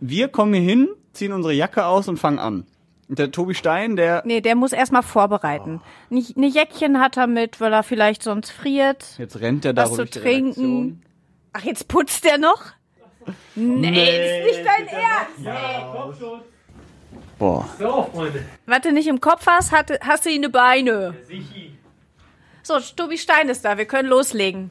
Wir kommen hier hin, ziehen unsere Jacke aus und fangen an. Und der Tobi Stein, der Nee, der muss erstmal vorbereiten. Nicht Eine Jäckchen hat er mit, weil er vielleicht sonst friert. jetzt rennt der da Was zu trinken. Redaktion. Ach, jetzt putzt der noch? Nee, ist nicht dein Ernst. Boah. So, Freunde. Was du nicht im Kopf hast, hat, hast du ihn eine Beine. So, Tobi Stein ist da, wir können loslegen.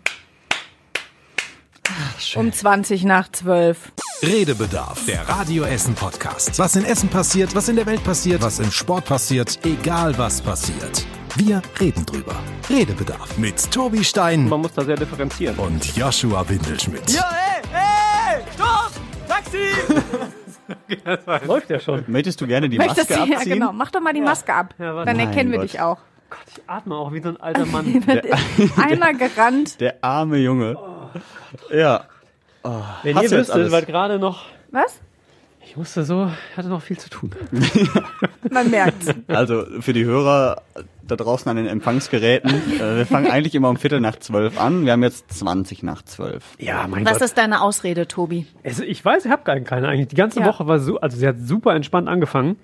Um 20 nach 12. Redebedarf, der Radio Essen Podcast. Was in Essen passiert, was in der Welt passiert, was im Sport passiert, egal was passiert. Wir reden drüber. Redebedarf mit Tobi Stein Man muss da sehr differenzieren. und Joshua Windelschmidt. Ja, ey, ey, stopp! Taxi! Läuft ja schon. Möchtest du gerne die Möchtest Maske du, ja, abziehen? genau. Mach doch mal die Maske ab. Ja. Dann erkennen wir Gott. dich auch. Ich atme auch wie so ein alter Mann. Einmal gerannt. Der arme Junge. Ja. Wenn Hast ihr wüsstet, weil gerade noch. Was? Ich musste so, hatte noch viel zu tun. Man merkt's. Also für die Hörer da draußen an den Empfangsgeräten, äh, wir fangen eigentlich immer um Viertel nach zwölf an. Wir haben jetzt 20 nach zwölf. Ja, mein Was Gott. ist deine Ausrede, Tobi? Also ich weiß, ich habe gar keine eigentlich. Die ganze Ja. Woche war so, also sie hat super entspannt angefangen.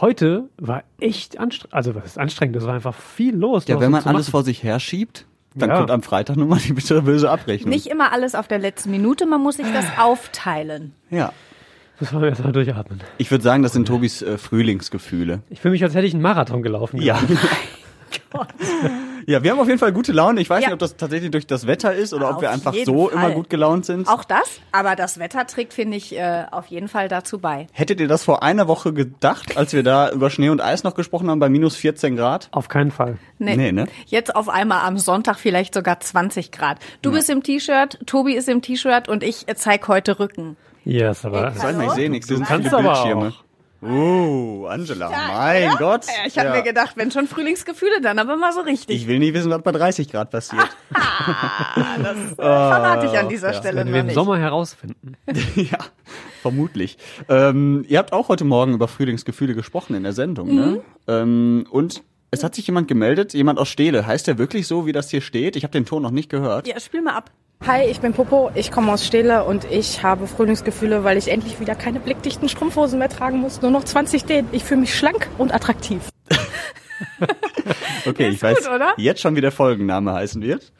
Heute war echt anstrengend. Also was ist anstrengend? Das war einfach viel los. Ja, wenn man alles machen. vor sich herschiebt, dann Ja. kommt am Freitag nun mal die bittere böse Abrechnung. Nicht immer alles auf der letzten Minute, man muss sich das aufteilen. Ja. Müssen wir erst mal durchatmen. Ich würde sagen, das sind Tobis äh, Frühlingsgefühle. Ich fühle mich, als hätte ich einen Marathon gelaufen. Ja. ja, wir haben auf jeden Fall gute Laune. Ich weiß Ja. nicht, ob das tatsächlich durch das Wetter ist oder ob Auf wir einfach so Fall. immer gut gelaunt sind. Auch das, aber das Wetter trägt, finde ich, äh, auf jeden Fall dazu bei. Hättet ihr das vor einer Woche gedacht, als wir da über Schnee und Eis noch gesprochen haben, bei minus 14 Grad? Auf keinen Fall. Nee. Nee, ne? Jetzt auf einmal am Sonntag vielleicht sogar 20 Grad. Du bist im T-Shirt, Tobi ist im T-Shirt und ich zeig heute Rücken. Yes, aber. Soll ich mal, ich sehe nichts. Das sind kannst aber Bildschirme. Uh, Angela, mein Gott. Ja, ich habe Ja. mir gedacht, wenn schon Frühlingsgefühle, dann aber mal so richtig. Ich will nicht wissen, was bei 30 Grad passiert. das äh, verrate ich an dieser ja. Stelle Werden noch wir im nicht. Sommer herausfinden. ja, vermutlich. Ähm, ihr habt auch heute Morgen über Frühlingsgefühle gesprochen in der Sendung, ne? Ähm, und es hat sich jemand gemeldet, jemand aus Stele. Heißt der wirklich so, wie das hier steht? Ich habe den Ton noch nicht gehört. Ja, spiel mal ab. Hi, ich bin Popo, ich komme aus Stele und ich habe Frühlingsgefühle, weil ich endlich wieder keine blickdichten Strumpfhosen mehr tragen muss. Nur noch 20 Dehn. Ich fühle mich schlank und attraktiv. Okay, Ist ich weiß gut, oder? jetzt schon, wie der Folgenname heißen wird.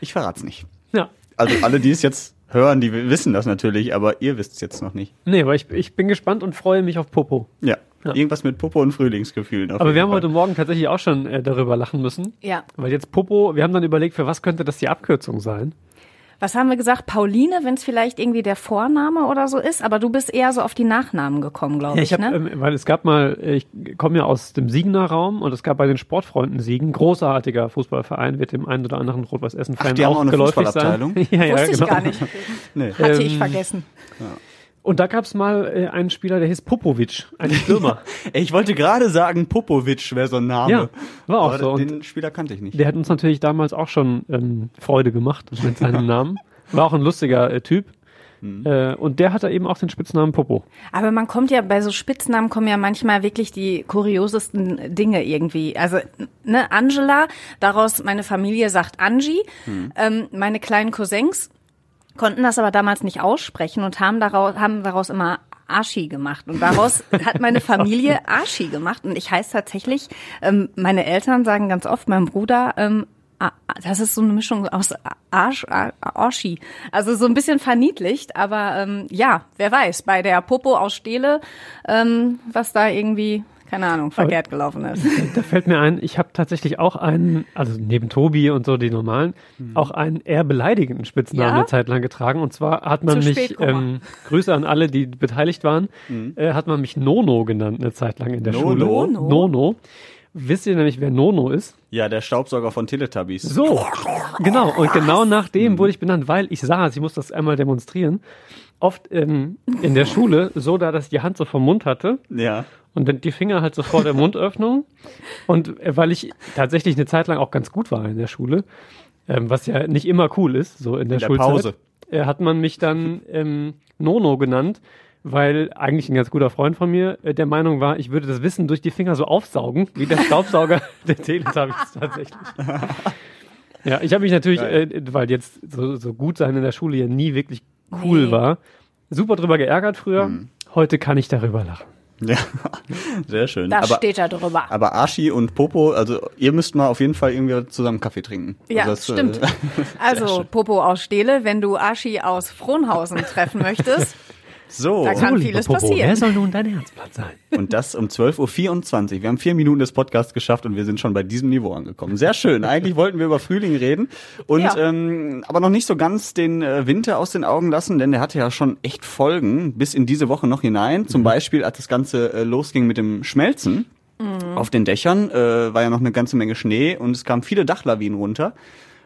Ich verrat's nicht. Ja. Also alle, die es jetzt hören, die wissen das natürlich, aber ihr wisst es jetzt noch nicht. Nee, aber ich, ich bin gespannt und freue mich auf Popo. Ja, irgendwas mit Popo und Frühlingsgefühlen. auf Aber jeden wir haben Fall. heute Morgen tatsächlich auch schon äh, darüber lachen müssen. Ja. Weil jetzt Popo, wir haben dann überlegt, für was könnte das die Abkürzung sein? Was haben wir gesagt? Pauline, wenn es vielleicht irgendwie der Vorname oder so ist, aber du bist eher so auf die Nachnamen gekommen, glaube Ja, ich, ich habe, ne? ähm, weil es gab mal, äh, ich komme ja aus dem Siegener Raum und es gab bei den Sportfreunden Siegen, großartiger Fußballverein, wird dem einen oder anderen die haben auch auch eine geläufig Fußballabteilung? sein. ja, ja, Wusste ich genau. gar nicht. Nee. Hatte ich Ähm, vergessen. Und da gab es mal äh, einen Spieler, der hieß Popovic, ein Stürmer. Ey, Ich wollte gerade sagen, Popovic wäre so ein Name. Ja, war auch aber so. Und Den Spieler kannte ich nicht. der hat uns natürlich damals auch schon ähm, Freude gemacht mit seinem Namen. War auch ein lustiger äh, Typ. Mhm. Äh, und der hatte eben auch den Spitznamen Popo. Aber man kommt ja, bei so Spitznamen kommen ja manchmal wirklich die kuriosesten Dinge irgendwie. Also, ne, Angela, daraus, meine Familie sagt Angie, ähm, meine kleinen Cousins konnten das aber damals nicht aussprechen und haben daraus, haben daraus immer Arschi gemacht. Und daraus hat meine Familie Arschi gemacht. Und ich heiße tatsächlich, ähm, meine Eltern sagen ganz oft, mein Bruder, ähm, das ist so eine Mischung aus Arsch, Arschi. Also so ein bisschen verniedlicht, aber ähm, ja, wer weiß, bei der Popo aus Stele, ähm, was da irgendwie, keine Ahnung, verkehrt gelaufen ist. Da fällt mir ein, ich habe tatsächlich auch einen, also neben Tobi und so die normalen, auch einen eher beleidigenden Spitznamen Ja? eine Zeit lang getragen. Und zwar hat man Zu mich, spät, ähm, Grüße an alle, die beteiligt waren, äh, hat man mich Nono genannt eine Zeit lang in der Nono? Schule. Nono? Nono. Wisst ihr nämlich, wer Nono ist? Ja, der Staubsauger von Teletubbies. So, genau. Und genau nach dem wurde ich benannt, weil ich saß, ich muss das einmal demonstrieren, oft ähm, in der Schule so da, dass ich die Hand so vom Mund hatte Ja. Und dann die Finger halt so vor der Mundöffnung. Und äh, weil ich tatsächlich eine Zeit lang auch ganz gut war in der Schule, ähm, was ja nicht immer cool ist, so in der, In der Schulzeit, Pause. äh, hat man mich dann ähm, Nono genannt, weil eigentlich ein ganz guter Freund von mir äh, der Meinung war, ich würde das Wissen durch die Finger so aufsaugen, wie der Staubsauger der Teletubbies tatsächlich. Ja, ich habe mich natürlich, äh, weil jetzt so, so gut sein in der Schule ja nie wirklich cool Nee. war, super drüber geärgert früher. heute kann ich darüber lachen. Ja, sehr schön. Da aber, steht er drüber. aber Archie und Popo, also ihr müsst mal auf jeden Fall irgendwie zusammen Kaffee trinken. Ja, also das, äh, stimmt. Also, Popo aus Stele, wenn du Aschi aus Frohnhausen treffen möchtest, So, Da kann vieles Popo, passieren. Wer soll nun dein Herzblatt sein? und das um 12.24 Uhr. Wir haben vier Minuten des Podcasts geschafft und wir sind schon bei diesem Niveau angekommen. Sehr schön. Eigentlich wollten wir über Frühling reden und Ja. ähm, aber noch nicht so ganz den äh, Winter aus den Augen lassen, denn der hatte ja schon echt Folgen bis in diese Woche noch hinein. Zum Beispiel, als das Ganze äh, losging mit dem Schmelzen. Auf den Dächern äh, war ja noch eine ganze Menge Schnee und es kamen viele Dachlawinen runter.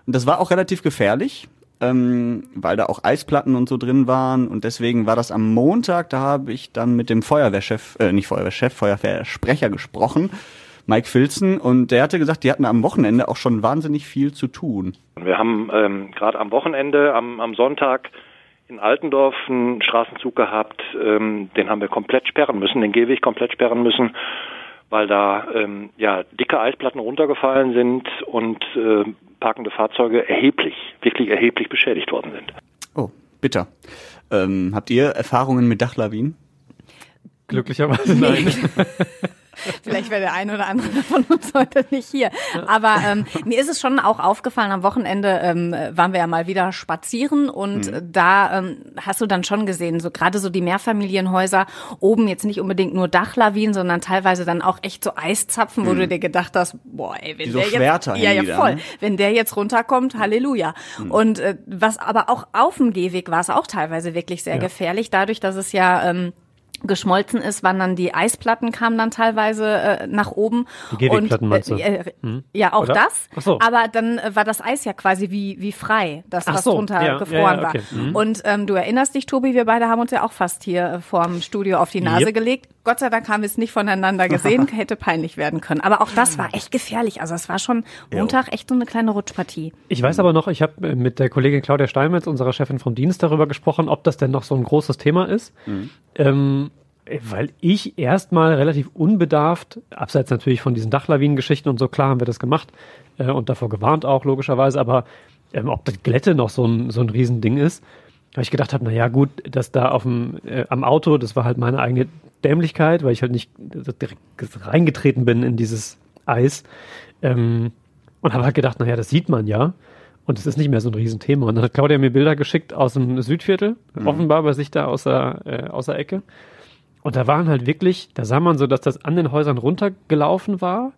Und das war auch relativ gefährlich, ähm, weil da auch Eisplatten und so drin waren. Und deswegen war das am Montag, da habe ich dann mit dem Feuerwehrchef, äh, nicht Feuerwehrchef, Feuerwehrsprecher gesprochen, Mike Filzen. Und der hatte gesagt, die hatten am Wochenende auch schon wahnsinnig viel zu tun. Wir haben ähm, gerade am Wochenende, am, am Sonntag in Altendorf einen Straßenzug gehabt, ähm, den haben wir komplett sperren müssen, den Gehweg komplett sperren müssen, weil da ähm, ja dicke Eisplatten runtergefallen sind und äh, parkende Fahrzeuge erheblich, wirklich erheblich beschädigt worden sind. Oh, bitter. Ähm, habt ihr Erfahrungen mit Dachlawinen? Glücklicherweise nein. Vielleicht wäre der eine oder andere von uns heute nicht hier. Aber ähm, mir ist es schon auch aufgefallen, am Wochenende ähm, waren wir ja mal wieder spazieren und äh, da ähm, hast du dann schon gesehen, so gerade so die Mehrfamilienhäuser, oben jetzt nicht unbedingt nur Dachlawinen, sondern teilweise dann auch echt so Eiszapfen, wo du dir gedacht hast, boah, ey, wenn so der Schwerter jetzt, ja, ja, voll, ne? wenn der jetzt runterkommt, Halleluja. Und äh, was aber auch auf dem Gehweg war es auch teilweise wirklich sehr Ja. gefährlich, dadurch, dass es ja ähm, geschmolzen ist, waren dann die Eisplatten kamen dann teilweise äh, nach oben. Die Und, meinst du? Äh, Ja, auch Oder? das. Ach so. Aber dann äh, war das Eis ja quasi wie wie frei, das Ach was so, drunter ja, gefroren ja, ja, okay. war. Mhm. Und ähm, du erinnerst dich, Tobi, wir beide haben uns ja auch fast hier äh, vorm Studio auf die Nase Yep. gelegt. Gott sei Dank haben wir es nicht voneinander gesehen, hätte peinlich werden können. Aber auch das war echt gefährlich. Also es war schon Montag echt so eine kleine Rutschpartie. Ich weiß aber noch, ich habe mit der Kollegin Claudia Steinmetz, unserer Chefin vom Dienst, darüber gesprochen, ob das denn noch so ein großes Thema ist. Ähm, weil ich erstmal relativ unbedarft, abseits natürlich von diesen Dachlawinen-Geschichten und so, klar haben wir das gemacht äh, und davor gewarnt auch logischerweise, aber ähm, ob das Glätte noch so ein, so ein Riesending ist, weil ich gedacht habe, na ja gut, dass da auf dem, äh, am Auto, das war halt meine eigene Dämlichkeit, weil ich halt nicht direkt reingetreten bin in dieses Eis. Ähm, und habe halt gedacht, naja, das sieht man ja. Und es ist nicht mehr so ein Riesenthema. Und dann hat Claudia mir Bilder geschickt aus dem Südviertel, offenbar bei sich da aus der, äh, aus der Ecke. Und da waren halt wirklich, da sah man so, dass das an den Häusern runtergelaufen war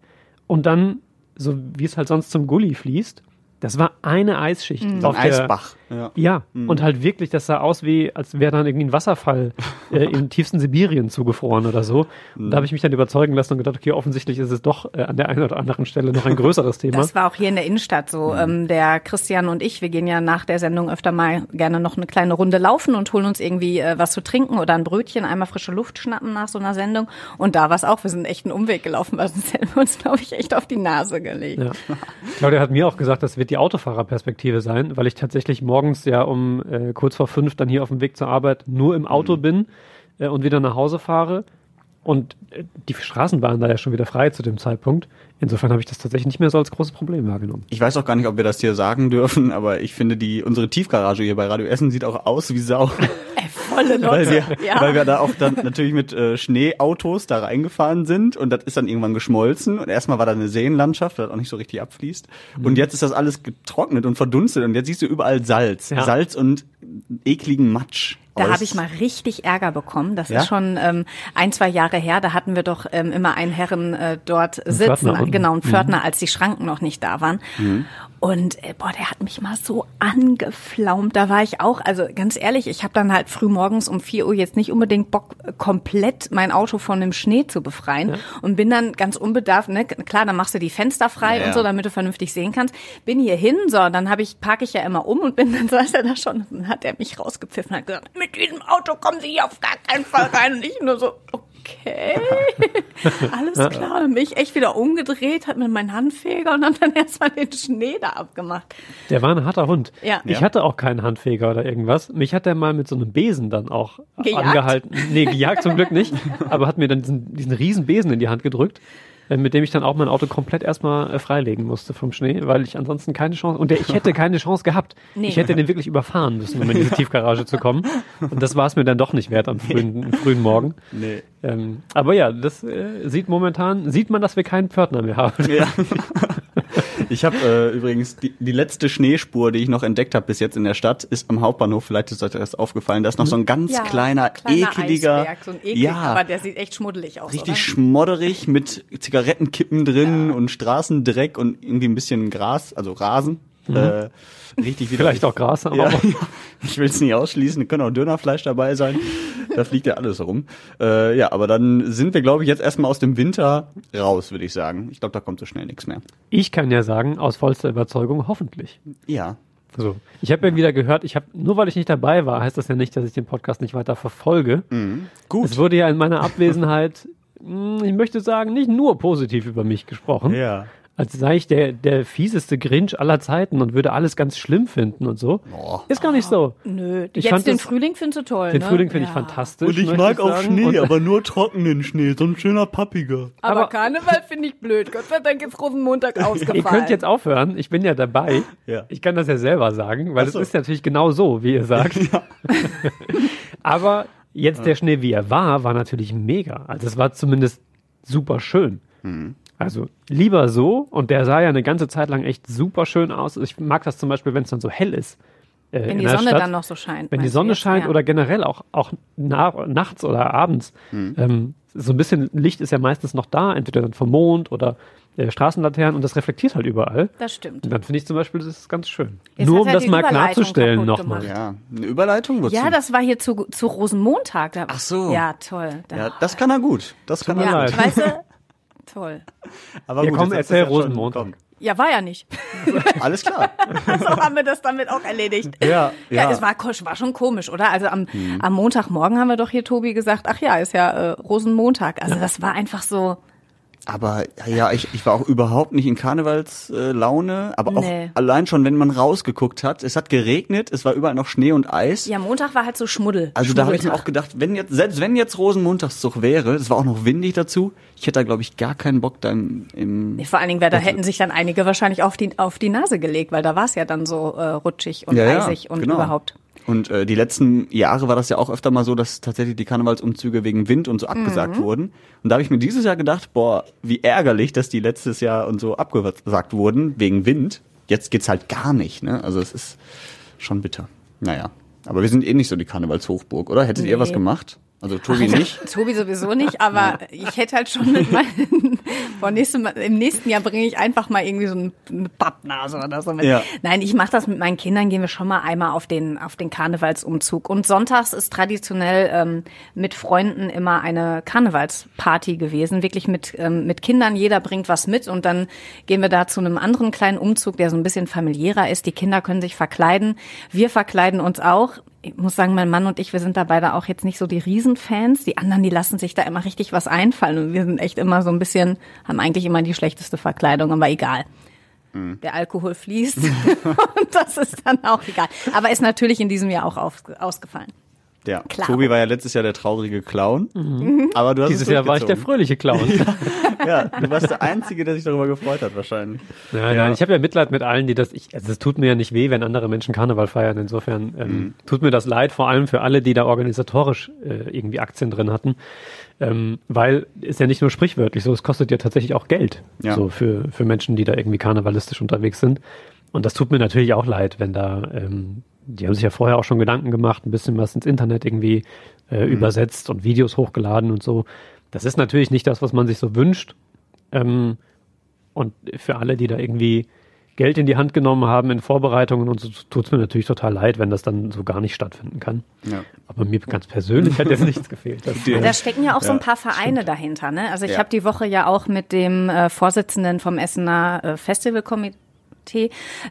und dann, so wie es halt sonst zum Gully fließt, das war eine Eisschicht. Ein auf der- Eisbach. Ja. ja, und halt wirklich, das sah aus wie, als wäre dann irgendwie ein Wasserfall äh, im tiefsten Sibirien zugefroren oder so. Und da habe ich mich dann überzeugen lassen und gedacht, okay, offensichtlich ist es doch äh, an der einen oder anderen Stelle noch ein größeres Thema. Das war auch hier in der Innenstadt so. Ähm, der Christian und ich, wir gehen ja nach der Sendung öfter mal gerne noch eine kleine Runde laufen und holen uns irgendwie äh, was zu trinken oder ein Brötchen, einmal frische Luft schnappen nach so einer Sendung. Und da war es auch, wir sind echt einen Umweg gelaufen, weil sonst hätten wir uns, glaube ich, echt auf die Nase gelegt. Ja. Claudia hat mir auch gesagt, das wird die Autofahrerperspektive sein, weil ich tatsächlich morgens ja um äh, kurz vor fünf dann hier auf dem Weg zur Arbeit nur im Auto bin äh, und wieder nach Hause fahre. Und äh, die Straßen waren da ja schon wieder frei zu dem Zeitpunkt. Insofern habe ich das tatsächlich nicht mehr so als großes Problem wahrgenommen. Ich weiß auch gar nicht, ob wir das hier sagen dürfen, aber ich finde die unsere Tiefgarage hier bei Radio Essen sieht auch aus wie Sau, Ey, volle Lotte. weil wir, ja. weil wir da auch dann natürlich mit äh, Schneeautos da reingefahren sind und das ist dann irgendwann geschmolzen und erstmal war da eine Seenlandschaft, das auch nicht so richtig abfließt und jetzt ist das alles getrocknet und verdunstet und jetzt siehst du überall Salz, Ja. Salz und ekligen Matsch. Da habe ich mal richtig Ärger bekommen. Das Ja? ist schon ähm, ein, zwei Jahre her. Da hatten wir doch ähm, immer einen Herren äh, dort sitzen, Pförtner genau, einen Pförtner, als die Schranken noch nicht da waren. Und äh, boah, der hat mich mal so angeflaumt. Da war ich auch, also ganz ehrlich, ich habe dann halt früh morgens um 4 Uhr jetzt nicht unbedingt Bock, äh, komplett mein Auto von dem Schnee zu befreien. Und bin dann ganz unbedarft, ne, klar, dann machst du die Fenster frei Ja, und so, ja. damit du vernünftig sehen kannst. Bin hier hin, so, dann habe ich, parke ich ja immer um und bin dann saß er da schon, dann hat er mich rausgepfiffen und hat gesagt, mit diesem Auto kommen Sie hier auf gar keinen Fall rein. Und ich nur so, okay, alles klar. Dann bin ich echt wieder umgedreht, hat mit meinem Handfeger und hab dann erstmal den Schnee da abgemacht. Der war ein harter Hund. Ja. Ich Ja. hatte auch keinen Handfeger oder irgendwas. Mich hat er mal mit so einem Besen dann auch Gejagt? angehalten. Nee, gejagt zum Glück nicht. Aber hat mir dann diesen, diesen riesen Besen in die Hand gedrückt. Äh, mit dem ich dann auch mein Auto komplett erstmal äh, freilegen musste vom Schnee, weil ich ansonsten keine Chance, und der, ich hätte keine Chance gehabt. Nee. Ich hätte den wirklich überfahren müssen, um in diese Tiefgarage zu kommen. Und das war es mir dann doch nicht wert am frühen, frühen Morgen. Nee. Ähm, aber ja, das äh, sieht momentan, sieht man, dass wir keinen Pförtner mehr haben. Ja. Ich habe äh, übrigens die, die letzte Schneespur, die ich noch entdeckt habe bis jetzt in der Stadt, ist am Hauptbahnhof. Vielleicht ist euch das aufgefallen. Da ist noch so ein ganz Ja, kleiner, kleiner ekeliger, Eisberg, so ein eklig, ja, aber der sieht echt schmuddelig aus, richtig oder? schmodderig mit Zigarettenkippen drin und Straßendreck und irgendwie ein bisschen Gras, also Rasen. Äh, richtig wieder. Vielleicht auch Gras, aber Ja, ich will es nicht ausschließen, können auch Dönerfleisch dabei sein. Da fliegt ja alles rum. Äh, ja, aber dann sind wir, glaube ich, jetzt erstmal aus dem Winter raus, würde ich sagen. Ich glaube, da kommt so schnell nichts mehr. Ich kann ja sagen, aus vollster Überzeugung, hoffentlich. Ja. So. Ich habe ja wieder gehört, ich habe nur weil ich nicht dabei war, heißt das ja nicht, dass ich den Podcast nicht weiter verfolge. Gut. Es wurde ja in meiner Abwesenheit, mh, ich möchte sagen, nicht nur positiv über mich gesprochen. Ja. Als sei ich der, der fieseste Grinch aller Zeiten und würde alles ganz schlimm finden und so. Boah. Ist gar nicht so. Nö, Ich jetzt fand den das- Frühling findest du toll, Den ne? Frühling finde ich Ja. fantastisch. Und ich mag auch sagen. Schnee, Und- aber nur trockenen Schnee, so ein schöner pappiger. Aber, Aber- Karneval finde ich blöd. Gott sei Dank ist Rosenmontag ausgefallen. Ihr könnt jetzt aufhören, ich bin ja dabei. Ja. Ich kann das ja selber sagen, weil Ach so. es ist natürlich genau so, wie ihr sagt. Aber jetzt der Schnee, wie er war, war natürlich mega. Also es war zumindest super schön. Mhm. Also lieber so, und der sah ja eine ganze Zeit lang echt super schön aus. Ich mag das zum Beispiel, wenn es dann so hell ist. äh, Wenn die Sonne Stadt. dann noch so scheint. Wenn die Sonne jetzt? scheint Ja. oder generell auch, auch na, nachts oder abends. Hm. Ähm, so ein bisschen Licht ist ja meistens noch da, entweder dann vom Mond oder äh, Straßenlaternen und das reflektiert halt überall. Das stimmt. Und dann finde ich zum Beispiel, das ist ganz schön. Jetzt Nur um er das mal klarzustellen nochmal. Ja, eine Überleitung? Wozu? Ja, das war hier zu, zu Rosenmontag. Da, Ach so. Ja, toll. Da, ja, das kann er gut. Das kann er ja, leid. gut. weißt du, toll. Aber Ja, gut, komm, erzähl Rosenmontag. Ja, war ja nicht. Alles klar. so haben wir das damit auch erledigt. Ja, Ja, ja. Hm. es war, war schon komisch, oder? Also am, am Montagmorgen haben wir doch hier Tobi gesagt, ach ja, ist ja äh, Rosenmontag. Also das war einfach so, Aber ja, ich, ich war auch überhaupt nicht in Karnevalslaune, äh, Laune, aber auch Nee. allein schon, wenn man rausgeguckt hat. Es hat geregnet, es war überall noch Schnee und Eis. ja, Montag war halt so Schmuddel. Also da habe ich mir auch gedacht, wenn jetzt, selbst wenn jetzt Rosenmontagszug wäre, es war auch noch windig dazu, ich hätte da glaube ich gar keinen Bock da im, Nee, Vor allen Dingen, weil da hätten sich dann einige wahrscheinlich auf die, auf die Nase gelegt, weil da war es ja dann so äh, rutschig und Ja, ja, eisig und genau. überhaupt. Und äh, die letzten Jahre war das ja auch öfter mal so, dass tatsächlich die Karnevalsumzüge wegen Wind und so abgesagt Mhm. wurden. Und da habe ich mir dieses Jahr gedacht, boah, wie ärgerlich, dass die letztes Jahr und so abgesagt wurden wegen Wind. Jetzt geht's halt gar nicht, ne? Also es ist schon bitter. Naja. Aber wir sind eh nicht so die Karnevalshochburg, oder? Hättet ihr Nee. was gemacht? Also Tobi nicht? Tobi sowieso nicht, aber ich hätte halt schon mit meinen, nächstem, Mal- im nächsten Jahr bringe ich einfach mal irgendwie so ein- eine Pappnase oder so mit. Ja. Nein, ich mache das mit meinen Kindern, gehen wir schon mal einmal auf den, auf den Karnevalsumzug. Und sonntags ist traditionell ähm, mit Freunden immer eine Karnevalsparty gewesen, wirklich mit, ähm, mit Kindern, jeder bringt was mit und dann gehen wir da zu einem anderen kleinen Umzug, der so ein bisschen familiärer ist. Die Kinder können sich verkleiden, wir verkleiden uns auch ich muss sagen, mein Mann und ich, wir sind da beide auch jetzt nicht so die Riesenfans. Die anderen, die lassen sich da immer richtig was einfallen. Und wir sind echt immer so ein bisschen, haben eigentlich immer die schlechteste Verkleidung, aber egal. Der Alkohol fließt und das ist dann auch egal. Aber ist natürlich in diesem Jahr auch auf, ausgefallen. Ja. Klar. Tobi war ja letztes Jahr der traurige Clown. Aber du hast Dieses es Jahr war ich der fröhliche Clown. Ja, du warst der Einzige, der sich darüber gefreut hat, wahrscheinlich. Nein, nein, ich habe ja Mitleid mit allen, die das. Ich, also es tut mir ja nicht weh, wenn andere Menschen Karneval feiern. Insofern ähm, Mhm. tut mir das leid, vor allem für alle, die da organisatorisch äh, irgendwie Aktien drin hatten. Ähm, weil ist ja nicht nur sprichwörtlich so, es kostet ja tatsächlich auch Geld. Ja. So für, für Menschen, die da irgendwie karnevalistisch unterwegs sind. Und das tut mir natürlich auch leid, wenn da, ähm, die haben sich ja vorher auch schon Gedanken gemacht, ein bisschen was ins Internet irgendwie äh, Mhm. übersetzt und Videos hochgeladen und so. Das ist natürlich nicht das, was man sich so wünscht. Ähm, und für alle, die da irgendwie Geld in die Hand genommen haben in Vorbereitungen und so, tut es mir natürlich total leid, wenn das dann so gar nicht stattfinden kann. Ja. Aber mir ganz persönlich hat jetzt nichts gefehlt. Das, Ja. Da stecken ja auch so ein Ja, paar Vereine dahinter. Ne? Also ich Ja. habe die Woche ja auch mit dem äh, Vorsitzenden vom Essener äh, Festivalkomitee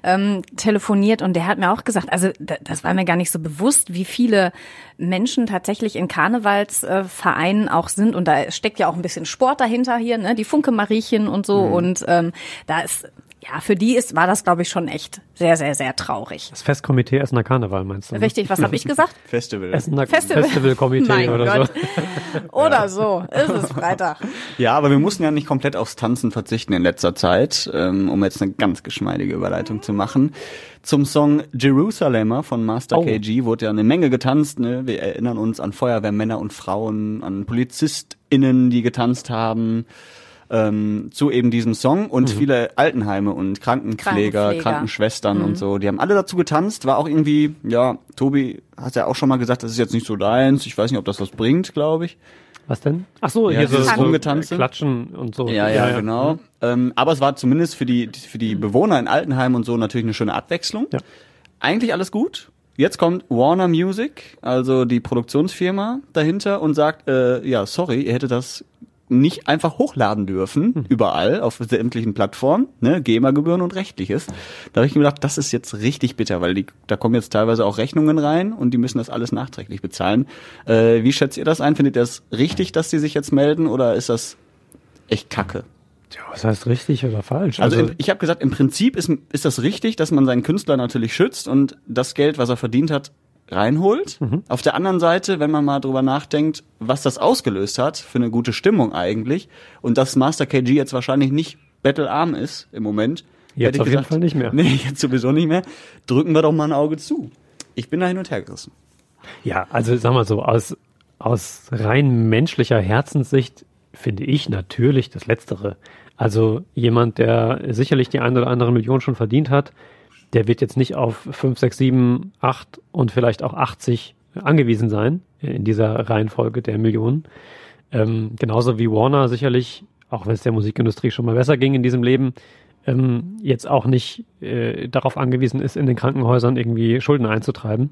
ähm, telefoniert und der hat mir auch gesagt, also da, das war mir gar nicht so bewusst, wie viele Menschen tatsächlich in Karnevalsvereinen äh, auch sind. Und da steckt ja auch ein bisschen Sport dahinter hier, ne? die Funke Mariechen und so. Und ähm, da ist ja, für die ist, war das, glaube ich, schon echt sehr, sehr, sehr traurig. Das Festkomitee Essener Karneval meinst du? Ne? Richtig, was habe ich gesagt? Festival. Essener Festival. Festivalkomitee oder Gott. so. Oder so, ist es Freitag. Ja, aber wir mussten ja nicht komplett aufs Tanzen verzichten in letzter Zeit, ähm, um jetzt eine ganz geschmeidige Überleitung zu machen. Zum Song Jerusalemer von Master Oh. KG wurde ja eine Menge getanzt. Ne? Wir erinnern uns an Feuerwehrmänner und Frauen, an PolizistInnen, die getanzt haben. Ähm, zu eben diesem Song und viele Altenheime und Krankenpfleger, Krankenpfleger. Krankenschwestern und so, die haben alle dazu getanzt, war auch irgendwie, ja, Tobi hat ja auch schon mal gesagt, das ist jetzt nicht so deins, ich weiß nicht, ob das was bringt, glaube ich. Was denn? Ach so, Ja, hier so, Rumgetanze. Klatschen und so. Ja, ja, genau. Ähm, aber es war zumindest für die, für die Bewohner in Altenheim und so natürlich eine schöne Abwechslung. Ja. Eigentlich alles gut. Jetzt kommt Warner Music, also die Produktionsfirma dahinter und sagt, äh, ja, sorry, ihr hättet das nicht einfach hochladen dürfen, überall, auf sämtlichen Plattformen, ne, GEMA-Gebühren und rechtliches. Da habe ich mir gedacht, das ist jetzt richtig bitter, weil die, da kommen jetzt teilweise auch Rechnungen rein und die müssen das alles nachträglich bezahlen. Äh, wie schätzt ihr das ein? Findet ihr das richtig, dass die sich jetzt melden oder ist das echt kacke? Tja, was heißt richtig oder falsch? Also, im, ich habe gesagt, im Prinzip ist, ist das richtig, dass man seinen Künstler natürlich schützt und das Geld, was er verdient hat, reinholt. Auf der anderen Seite, wenn man mal drüber nachdenkt, was das ausgelöst hat für eine gute Stimmung eigentlich und dass Master KG jetzt wahrscheinlich nicht battlearm ist im Moment. Jetzt auf jeden Fall nicht mehr. Nee, jetzt sowieso nicht mehr. Drücken wir doch mal ein Auge zu. Ich bin da hin und her gerissen. Ja, also sag mal so, aus, aus rein menschlicher Herzenssicht finde ich natürlich das Letztere. Also jemand, der sicherlich die eine oder andere Million schon verdient hat, der wird jetzt nicht auf 5, 6, 7, 8 und vielleicht auch 80 angewiesen sein in dieser Reihenfolge der Millionen. Ähm, genauso wie Warner sicherlich, auch wenn es der Musikindustrie schon mal besser ging in diesem Leben, ähm, jetzt auch nicht äh, darauf angewiesen ist, in den Krankenhäusern irgendwie Schulden einzutreiben.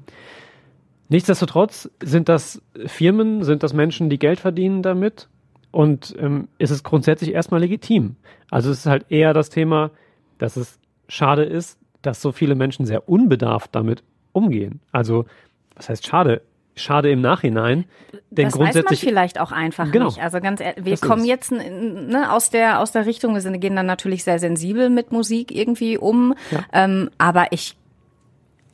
Nichtsdestotrotz sind das Firmen, sind das Menschen, die Geld verdienen damit und ähm, ist es grundsätzlich erstmal legitim. Also es ist halt eher das Thema, dass es schade ist, dass so viele Menschen sehr unbedarft damit umgehen. Also was heißt schade? Schade im Nachhinein, denn das weiß man grundsätzlich vielleicht auch einfach Genau. nicht. Also ganz ehrlich, wir kommen jetzt ne, aus der aus der Richtung, wir sind, gehen dann natürlich sehr sensibel mit Musik irgendwie um, Ja. ähm, aber ich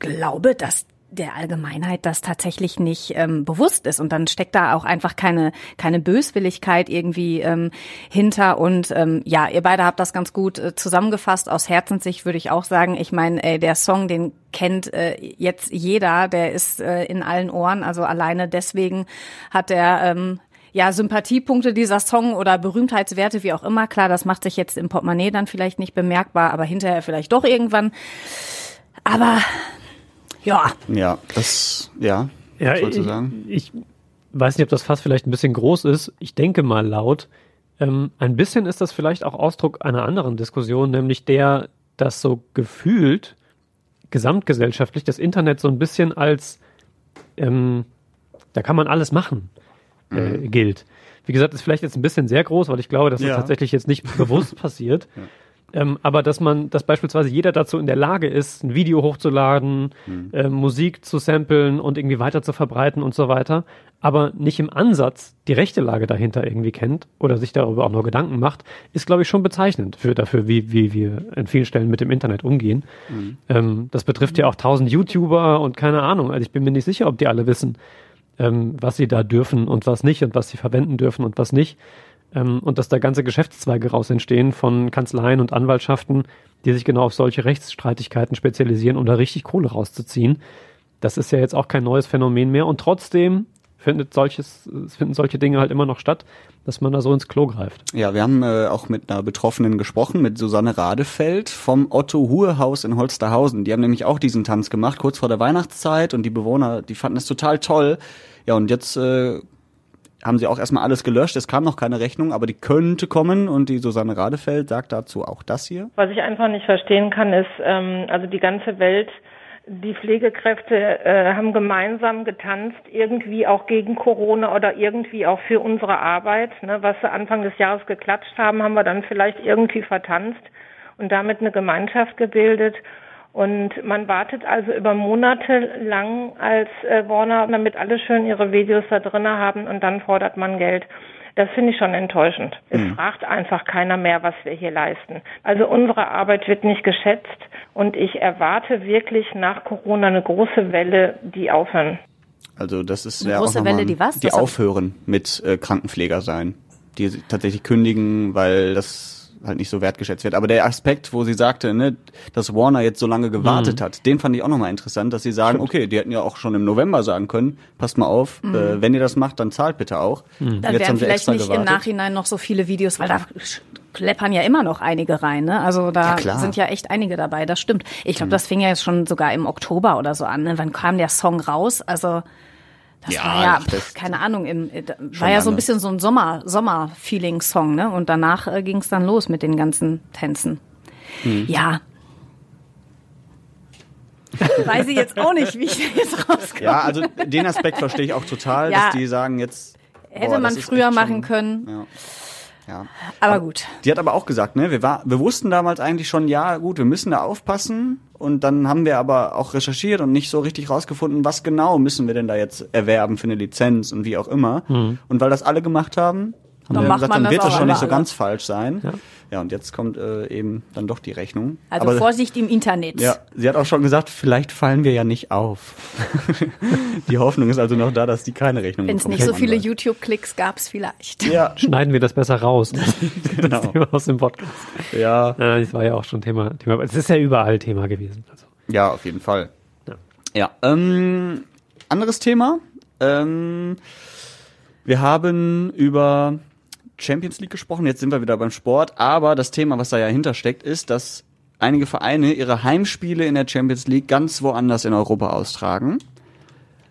glaube, dass der Allgemeinheit das tatsächlich nicht ähm, bewusst ist. Und dann steckt da auch einfach keine keine Böswilligkeit irgendwie ähm, hinter. Und ähm, ja ihr beide habt das ganz gut äh, zusammengefasst. Aus Herzenssicht würde ich auch sagen ich meine äh, der Song den kennt äh, jetzt jeder. Der ist äh, in allen Ohren. Also alleine deswegen hat er ähm, ja, Sympathiepunkte dieser Song oder Berühmtheitswerte, wie auch immer. Klar, das macht sich jetzt im Portemonnaie dann vielleicht nicht bemerkbar, aber hinterher vielleicht doch irgendwann. Aber ja, Ja, das, ja, Ja, ich, sagen? ich weiß nicht, ob das Fass vielleicht ein bisschen groß ist. Ich denke mal laut. Ähm, ein bisschen ist das vielleicht auch Ausdruck einer anderen Diskussion, nämlich der, dass so gefühlt gesamtgesellschaftlich das Internet so ein bisschen als ähm, da kann man alles machen äh, gilt. Wie gesagt, ist vielleicht jetzt ein bisschen sehr groß, weil ich glaube, dass das Ja. tatsächlich jetzt nicht bewusst passiert. Ähm, aber dass man, dass beispielsweise jeder dazu in der Lage ist, ein Video hochzuladen, äh, Musik zu samplen und irgendwie weiter zu verbreiten und so weiter, aber nicht im Ansatz die rechte Lage dahinter irgendwie kennt oder sich darüber auch nur Gedanken macht, ist, glaube ich, schon bezeichnend für dafür, wie, wie wir an vielen Stellen mit dem Internet umgehen. Ähm, das betrifft ja auch tausend YouTuber und keine Ahnung. Also ich bin mir nicht sicher, ob die alle wissen, ähm, was sie da dürfen und was nicht und was sie verwenden dürfen und was nicht. Ähm, und dass da ganze Geschäftszweige raus entstehen von Kanzleien und Anwaltschaften, die sich genau auf solche Rechtsstreitigkeiten spezialisieren, um da richtig Kohle rauszuziehen. Das ist ja jetzt auch kein neues Phänomen mehr. Und trotzdem findet solches, es finden solche Dinge halt immer noch statt, dass man da so ins Klo greift. Ja, wir haben äh, auch mit einer Betroffenen gesprochen, mit Susanne Radefeld vom Otto Huhe Haus in Holsterhausen. Die haben nämlich auch diesen Tanz gemacht, kurz vor der Weihnachtszeit und die Bewohner, die fanden es total toll. Ja, und jetzt äh, haben sie auch erstmal alles gelöscht. Es kam noch keine Rechnung, aber die könnte kommen und die Susanne Radefeld sagt dazu auch das hier. Was ich einfach nicht verstehen kann, ist, ähm, also die ganze Welt, die Pflegekräfte äh, haben gemeinsam getanzt, irgendwie auch gegen Corona oder irgendwie auch für unsere Arbeit. Ne? Was sie Anfang des Jahres geklatscht haben, haben wir dann vielleicht irgendwie vertanzt und damit eine Gemeinschaft gebildet. Und man wartet also über Monate lang als äh, Warner, damit alle schön ihre Videos da drinne haben und dann fordert man Geld. Das finde ich schon enttäuschend. Es fragt einfach keiner mehr, was wir hier leisten. Also unsere Arbeit wird nicht geschätzt und ich erwarte wirklich nach Corona eine große Welle, die aufhören. Also das ist Eine ja große auch Welle, die was? Die Das aufhören mit äh, Krankenpfleger sein, die tatsächlich kündigen, weil das halt nicht so wertgeschätzt wird. Aber der Aspekt, wo sie sagte, ne, dass Warner jetzt so lange gewartet Mhm. hat, den fand ich auch nochmal interessant, dass sie sagen, okay, die hätten ja auch schon im November sagen können, passt mal auf, Mhm. äh, wenn ihr das macht, dann zahlt bitte auch. Dann Jetzt wären haben sie vielleicht extra nicht im gewartet. Nachhinein noch so viele Videos, weil da kleppern ja immer noch einige rein. Ne? Also da Ja, sind ja echt einige dabei, das stimmt. Ich glaube, das fing ja jetzt schon sogar im Oktober oder so an. Ne? Wann kam der Song raus? Also das Ja, war ja, pf, keine Ahnung, im, äh, war ja so ein bisschen so ein Sommer, Sommer-Feeling-Song, ne? Und danach äh, ging es dann los mit den ganzen Tänzen. Hm. Ja. Weiß ich jetzt auch nicht, wie ich da jetzt rauskomme. Ja, also den Aspekt verstehe ich auch total, Ja. dass die sagen jetzt. Hätte boah, man früher machen können. Ja. Ja. Aber gut. Die hat aber auch gesagt, ne, wir, war, wir wussten damals eigentlich schon, ja gut, wir müssen da aufpassen. Und dann haben wir aber auch recherchiert und nicht so richtig rausgefunden, was genau müssen wir denn da jetzt erwerben für eine Lizenz und wie auch immer. Und weil das alle gemacht haben, haben Dann wir gesagt, dann wird das schon nicht so ganz falsch sein. Ja, und jetzt kommt äh, eben dann doch die Rechnung. Also aber, Vorsicht im Internet. ja, sie hat auch schon gesagt, vielleicht fallen wir ja nicht auf. die Hoffnung ist also noch da, dass die keine Rechnung Wenn es nicht so viele YouTube-Klicks gab, es vielleicht. Ja, Schneiden wir das besser raus. genau. Das Thema aus dem Podcast. Ja, Äh, das war ja auch schon Thema. Thema. Es ist ja überall Thema gewesen. Also. Ja, auf jeden Fall. Ja. Ja. ähm, anderes Thema. Ähm, wir haben über Champions League gesprochen. Jetzt sind wir wieder beim Sport. Aber das Thema, was da ja hintersteckt, ist, dass einige Vereine ihre Heimspiele in der Champions League ganz woanders in Europa austragen.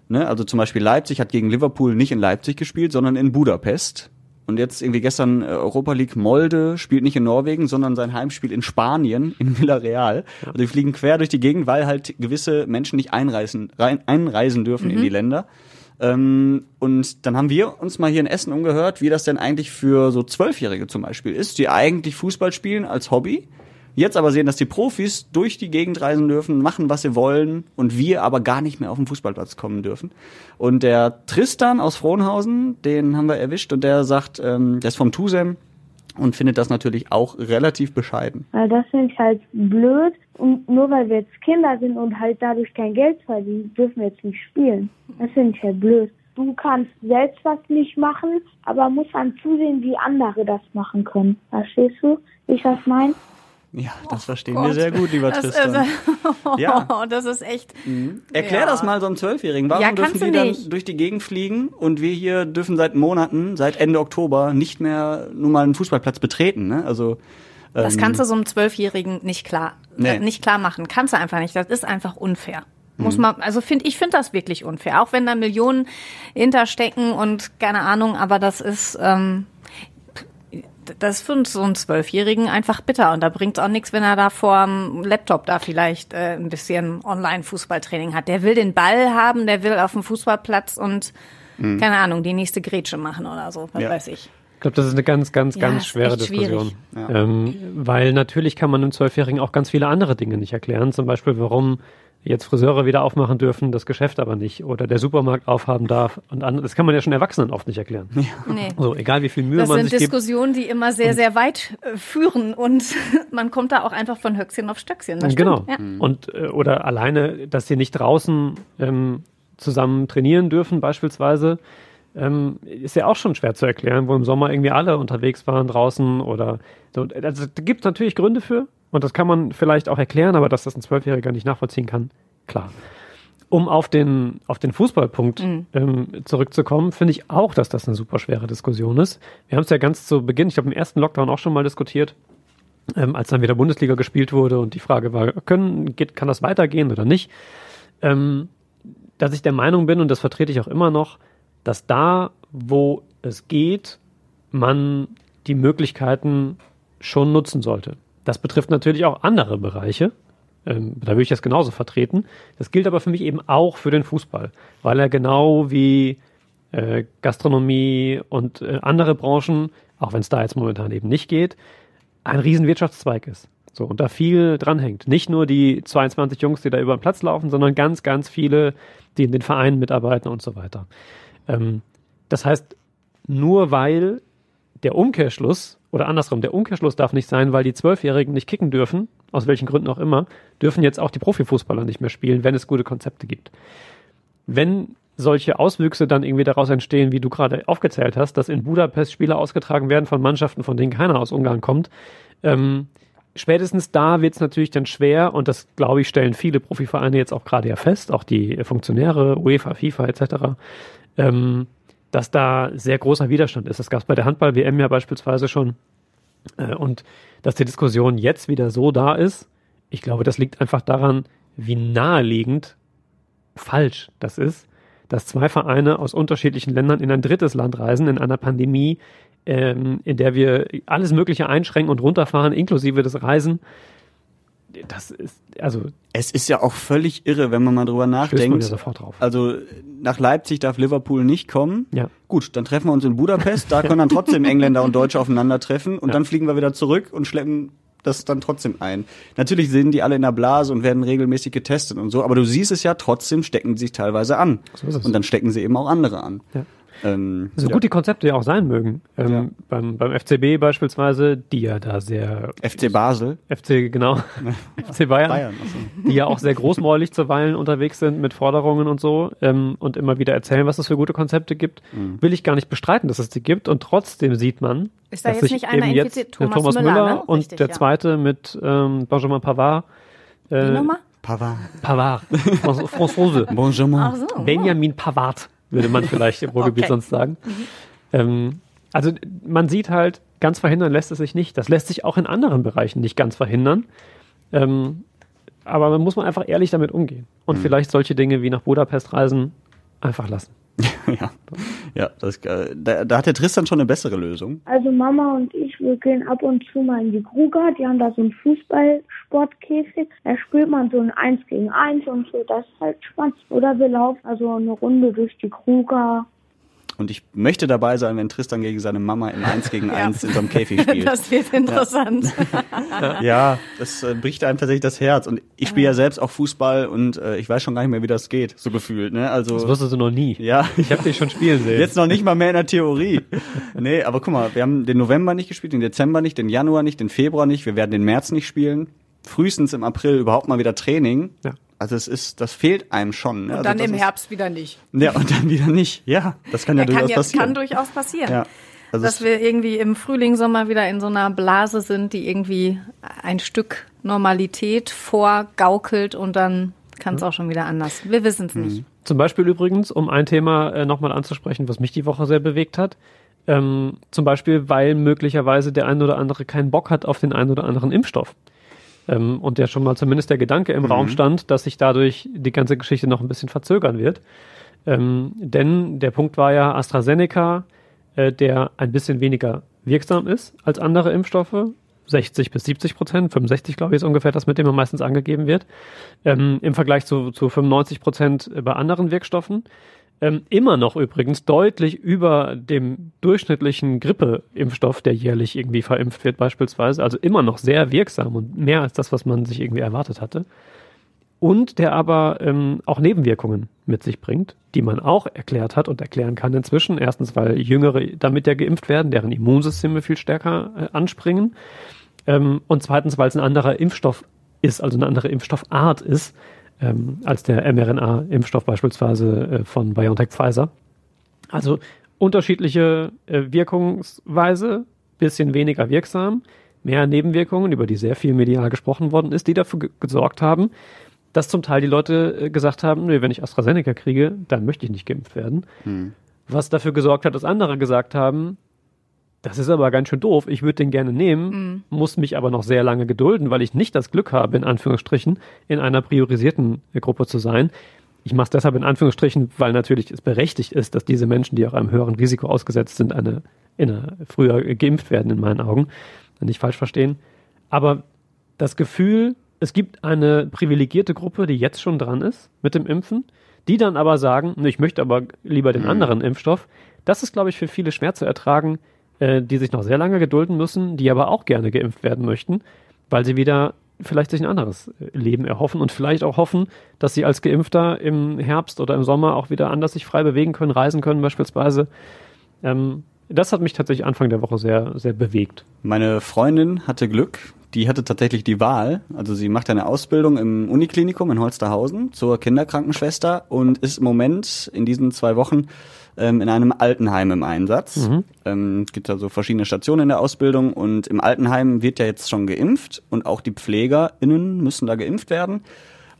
Ne? Also zum Beispiel Leipzig hat gegen Liverpool nicht in Leipzig gespielt, sondern in Budapest. Und jetzt irgendwie gestern äh, Europa League Molde spielt nicht in Norwegen, sondern sein Heimspiel in Spanien, in Villarreal. Also die fliegen quer durch die Gegend, weil halt gewisse Menschen nicht einreisen, rein, einreisen dürfen in die Länder. Ähm, und dann haben wir uns mal hier in Essen umgehört, wie das denn eigentlich für so Zwölfjährige zum Beispiel ist, die eigentlich Fußball spielen als Hobby. Jetzt aber sehen, dass die Profis durch die Gegend reisen dürfen, machen, was sie wollen und wir aber gar nicht mehr auf den Fußballplatz kommen dürfen. Und der Tristan aus Frohnhausen, den haben wir erwischt und der sagt, ähm, der ist vom Tusem und findet das natürlich auch relativ bescheiden. Weil das finde ich halt blöd. Und nur weil wir jetzt Kinder sind und halt dadurch kein Geld verdienen, dürfen wir jetzt nicht spielen. Das finde ich halt blöd. Du kannst selbst was nicht machen, aber musst dann zusehen, wie andere das machen können. Verstehst du, wie ich das meine? Ja, das verstehen wir sehr gut, lieber Das, Tristan. also, Ja. das ist echt. Erklär Ja. das mal so einem Zwölfjährigen. Warum Ja, dürfen die dann nicht. durch die Gegend fliegen und wir hier dürfen seit Monaten, seit Ende Oktober, nicht mehr nun mal einen Fußballplatz betreten? Ne? Also Das kannst du so einem Zwölfjährigen nicht klar, Nee. äh, nicht klar machen. Kannst du einfach nicht. Das ist einfach unfair. Mhm. Muss man, also finde ich finde das wirklich unfair. Auch wenn da Millionen hinterstecken und keine Ahnung, aber das ist, ähm, das ist für so einen Zwölfjährigen einfach bitter. Und da bringt es auch nichts, wenn er da vor dem Laptop da vielleicht äh, ein bisschen Online-Fußballtraining hat. Der will den Ball haben, der will auf dem Fußballplatz und keine Ahnung, die nächste Grätsche machen oder so, was Mhm. Ja. weiß ich. Ich glaube, das ist eine ganz, ganz, Ja, ganz schwere. Diskussion. Ja. Ähm, weil natürlich kann man einem Zwölfjährigen auch ganz viele andere Dinge nicht erklären. Zum Beispiel, warum jetzt Friseure wieder aufmachen dürfen, das Geschäft aber nicht. Oder der Supermarkt aufhaben darf. Und andere, das kann man ja schon Erwachsenen oft nicht erklären. Nee. So, egal wie viel Mühe Das man sind sich gibt. Diskussionen, die immer sehr, sehr weit äh, führen und man kommt da auch einfach von Höchstchen auf Stöckchen. Das genau. Ja. Und äh, oder alleine, dass sie nicht draußen ähm, zusammen trainieren dürfen, beispielsweise, ähm, ist ja auch schon schwer zu erklären, wo im Sommer irgendwie alle unterwegs waren draußen oder so. Also da gibt es natürlich Gründe für und das kann man vielleicht auch erklären, aber dass das ein Zwölfjähriger nicht nachvollziehen kann, klar. Um auf den, auf den Fußballpunkt ähm, zurückzukommen, finde ich auch, dass das eine super schwere Diskussion ist. Wir haben es ja ganz zu Beginn, ich habe im ersten Lockdown auch schon mal diskutiert, ähm, als dann wieder Bundesliga gespielt wurde und die Frage war, können, geht, kann das weitergehen oder nicht? Ähm, dass ich der Meinung bin, und das vertrete ich auch immer noch, dass da, wo es geht, man die Möglichkeiten schon nutzen sollte. Das betrifft natürlich auch andere Bereiche. Ähm, da würde ich das genauso vertreten. Das gilt aber für mich eben auch für den Fußball, weil er genau wie äh, Gastronomie und äh, andere Branchen, auch wenn es da jetzt momentan eben nicht geht, ein riesen Wirtschaftszweig ist. So, und da viel dranhängt. Nicht nur die 22 Jungs, die da über den Platz laufen, sondern ganz, ganz viele, die in den Vereinen mitarbeiten und so weiter. Ähm, das heißt, nur weil der Umkehrschluss, oder andersrum, der Umkehrschluss darf nicht sein, weil die Zwölfjährigen nicht kicken dürfen, aus welchen Gründen auch immer, dürfen jetzt auch die Profifußballer nicht mehr spielen, wenn es gute Konzepte gibt. Wenn solche Auswüchse dann irgendwie daraus entstehen, wie du gerade aufgezählt hast, dass in Budapest Spiele ausgetragen werden von Mannschaften, von denen keiner aus Ungarn kommt, ähm, spätestens da wird es natürlich dann schwer, und das, glaube ich, stellen viele Profivereine jetzt auch gerade ja fest, auch die Funktionäre, UEFA, FIFA etc., ähm, dass da sehr großer Widerstand ist. Das gab es bei der Handball-WM ja beispielsweise schon. Äh, und dass die Diskussion jetzt wieder so da ist, ich glaube, das liegt einfach daran, wie naheliegend falsch das ist, dass zwei Vereine aus unterschiedlichen Ländern in ein drittes Land reisen in einer Pandemie, ähm, in der wir alles Mögliche einschränken und runterfahren, inklusive des Reisen. Das ist, also. Es ist ja auch völlig irre, wenn man mal drüber nachdenkt. Ja sofort drauf. Also nach Leipzig darf Liverpool nicht kommen. Ja. Gut, dann treffen wir uns in Budapest. Da können dann trotzdem Engländer und Deutsche aufeinandertreffen und Ja. dann fliegen wir wieder zurück und schleppen das dann trotzdem ein. Natürlich sind die alle in der Blase und werden regelmäßig getestet und so, aber du siehst es ja, trotzdem stecken sie sich teilweise an. So ist es. Und dann stecken sie eben auch andere an. Ja. Ähm, So ja. gut die Konzepte ja auch sein mögen. Ähm, Ja. beim, beim FCB beispielsweise, die ja da sehr FC Basel, FC, genau, FC Bayern, Bayern. achso. die ja auch sehr großmäulig zuweilen unterwegs sind mit Forderungen und so ähm, und immer wieder erzählen, was es für gute Konzepte gibt, Mhm. will ich gar nicht bestreiten, dass es die gibt und trotzdem sieht man, Ist da dass jetzt sich nicht einer eben jetzt der Thomas Thomas Müller, Müller, ne? und Richtig, der ja. zweite mit ähm, Benjamin Pavard, Die äh, Nummer? Pavard. Pavard, Fran- Franzose. Ach so. Benjamin Pavard, würde man vielleicht im Ruhrgebiet Okay. sonst sagen. Ähm, also man sieht halt, ganz verhindern lässt es sich nicht. Das lässt sich auch in anderen Bereichen nicht ganz verhindern. Ähm, aber man muss man einfach ehrlich damit umgehen. Und vielleicht solche Dinge wie nach Budapest reisen einfach lassen. ja, ja das, äh, da, da hat der Tristan schon eine bessere Lösung. Also Mama und ich, wir gehen ab und zu mal in die Kruger. Die haben da so einen Fußballsportkäfig. Da spielt man so ein Eins gegen Eins und so. Das ist halt spannend. Oder wir laufen also eine Runde durch die Kruger. Und ich möchte dabei sein, wenn Tristan gegen seine Mama im 1 gegen 1 in so einem Käfig spielt. Das wird interessant. Ja, das äh, bricht einem tatsächlich das Herz. Und ich spiele ja selbst auch Fußball und äh, ich weiß schon gar nicht mehr, wie das geht, so gefühlt. Ne? Das Also wusstest du noch nie. ja, Ich habe dich schon spielen sehen. jetzt noch nicht mal mehr in der Theorie. Nee, aber guck mal, wir haben den November nicht gespielt, den Dezember nicht, den Januar nicht, den Februar nicht, wir werden den März nicht spielen. Frühestens im April überhaupt mal wieder Training. Ja. Also es ist, das fehlt einem schon. Ne? Und also dann das im ist, Herbst wieder nicht. Ja, und dann wieder nicht. Ja, das kann ja, Ja, kann, durchaus ja, passieren. kann durchaus passieren. ja. Also dass wir irgendwie im Frühling, Sommer wieder in so einer Blase sind, die irgendwie ein Stück Normalität vorgaukelt und dann kann es auch schon wieder anders. Wir wissen es nicht. Zum Beispiel übrigens, um ein Thema äh, nochmal anzusprechen, was mich die Woche sehr bewegt hat. Ähm, zum Beispiel, weil möglicherweise der ein oder andere keinen Bock hat auf den einen oder anderen Impfstoff. Ähm, und der schon mal zumindest der Gedanke im Raum stand, dass sich dadurch die ganze Geschichte noch ein bisschen verzögern wird. Ähm, denn der Punkt war ja AstraZeneca, äh, der ein bisschen weniger wirksam ist als andere Impfstoffe. 60 bis 70 Prozent, 65 glaube ich ist ungefähr das, mit dem er meistens angegeben wird, ähm, im Vergleich zu, zu 95 Prozent bei anderen Wirkstoffen. Ähm, immer noch übrigens deutlich über dem durchschnittlichen Grippeimpfstoff, der jährlich irgendwie verimpft wird beispielsweise. Also immer noch sehr wirksam und mehr als das, was man sich irgendwie erwartet hatte. Und der aber ähm, auch Nebenwirkungen mit sich bringt, die man auch erklärt hat und erklären kann inzwischen. Erstens, weil Jüngere damit ja geimpft werden, deren Immunsysteme viel stärker äh, anspringen. Ähm, und zweitens, weil es ein anderer Impfstoff ist, also eine andere Impfstoffart ist, ähm, als der mRNA-Impfstoff beispielsweise äh, von BioNTech Pfizer. Also unterschiedliche äh, Wirkungsweise, bisschen weniger wirksam, mehr Nebenwirkungen, über die sehr viel medial gesprochen worden ist, die dafür ge gesorgt haben, dass zum Teil die Leute äh, gesagt haben, nee, wenn ich AstraZeneca kriege, dann möchte ich nicht geimpft werden. Was dafür gesorgt hat, dass andere gesagt haben, das ist aber ganz schön doof, ich würde den gerne nehmen, muss mich aber noch sehr lange gedulden, weil ich nicht das Glück habe, in Anführungsstrichen, in einer priorisierten äh, Gruppe zu sein. Ich mache es deshalb in Anführungsstrichen, weil natürlich es berechtigt ist, dass diese Menschen, die auch einem höheren Risiko ausgesetzt sind, eine, in eine, früher geimpft werden, in meinen Augen. Nicht falsch verstehen. Aber das Gefühl, es gibt eine privilegierte Gruppe, die jetzt schon dran ist mit dem Impfen, die dann aber sagen, "Nee, ich möchte aber lieber den anderen Impfstoff. Das ist, glaube ich, für viele schwer zu ertragen, äh, die sich noch sehr lange gedulden müssen, die aber auch gerne geimpft werden möchten, weil sie wieder vielleicht sich ein anderes äh, Leben erhoffen und vielleicht auch hoffen, dass sie als Geimpfter im Herbst oder im Sommer auch wieder anders sich frei bewegen können, reisen können beispielsweise. Ähm, das hat mich tatsächlich Anfang der Woche sehr, sehr bewegt. Meine Freundin hatte Glück. Die hatte tatsächlich die Wahl. Also sie macht eine Ausbildung im Uniklinikum in Holsterhausen zur Kinderkrankenschwester und ist im Moment in diesen zwei Wochen ähm, in einem Altenheim im Einsatz. Mhm. Ähm, gibt also verschiedene Stationen in der Ausbildung und im Altenheim wird ja jetzt schon geimpft und auch die PflegerInnen müssen da geimpft werden.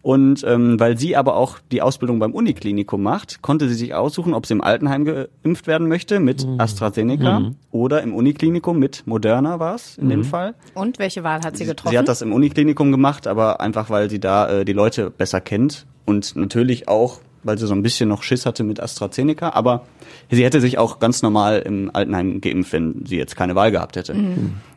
Und ähm, weil sie aber auch die Ausbildung beim Uniklinikum macht, konnte sie sich aussuchen, ob sie im Altenheim geimpft werden möchte mit AstraZeneca Mhm. oder im Uniklinikum mit Moderna war es in dem Fall. Und welche Wahl hat sie getroffen? Sie hat das im Uniklinikum gemacht, aber einfach weil sie da äh, die Leute besser kennt und natürlich auch, weil sie so ein bisschen noch Schiss hatte mit AstraZeneca, aber sie hätte sich auch ganz normal im Altenheim geimpft, wenn sie jetzt keine Wahl gehabt hätte.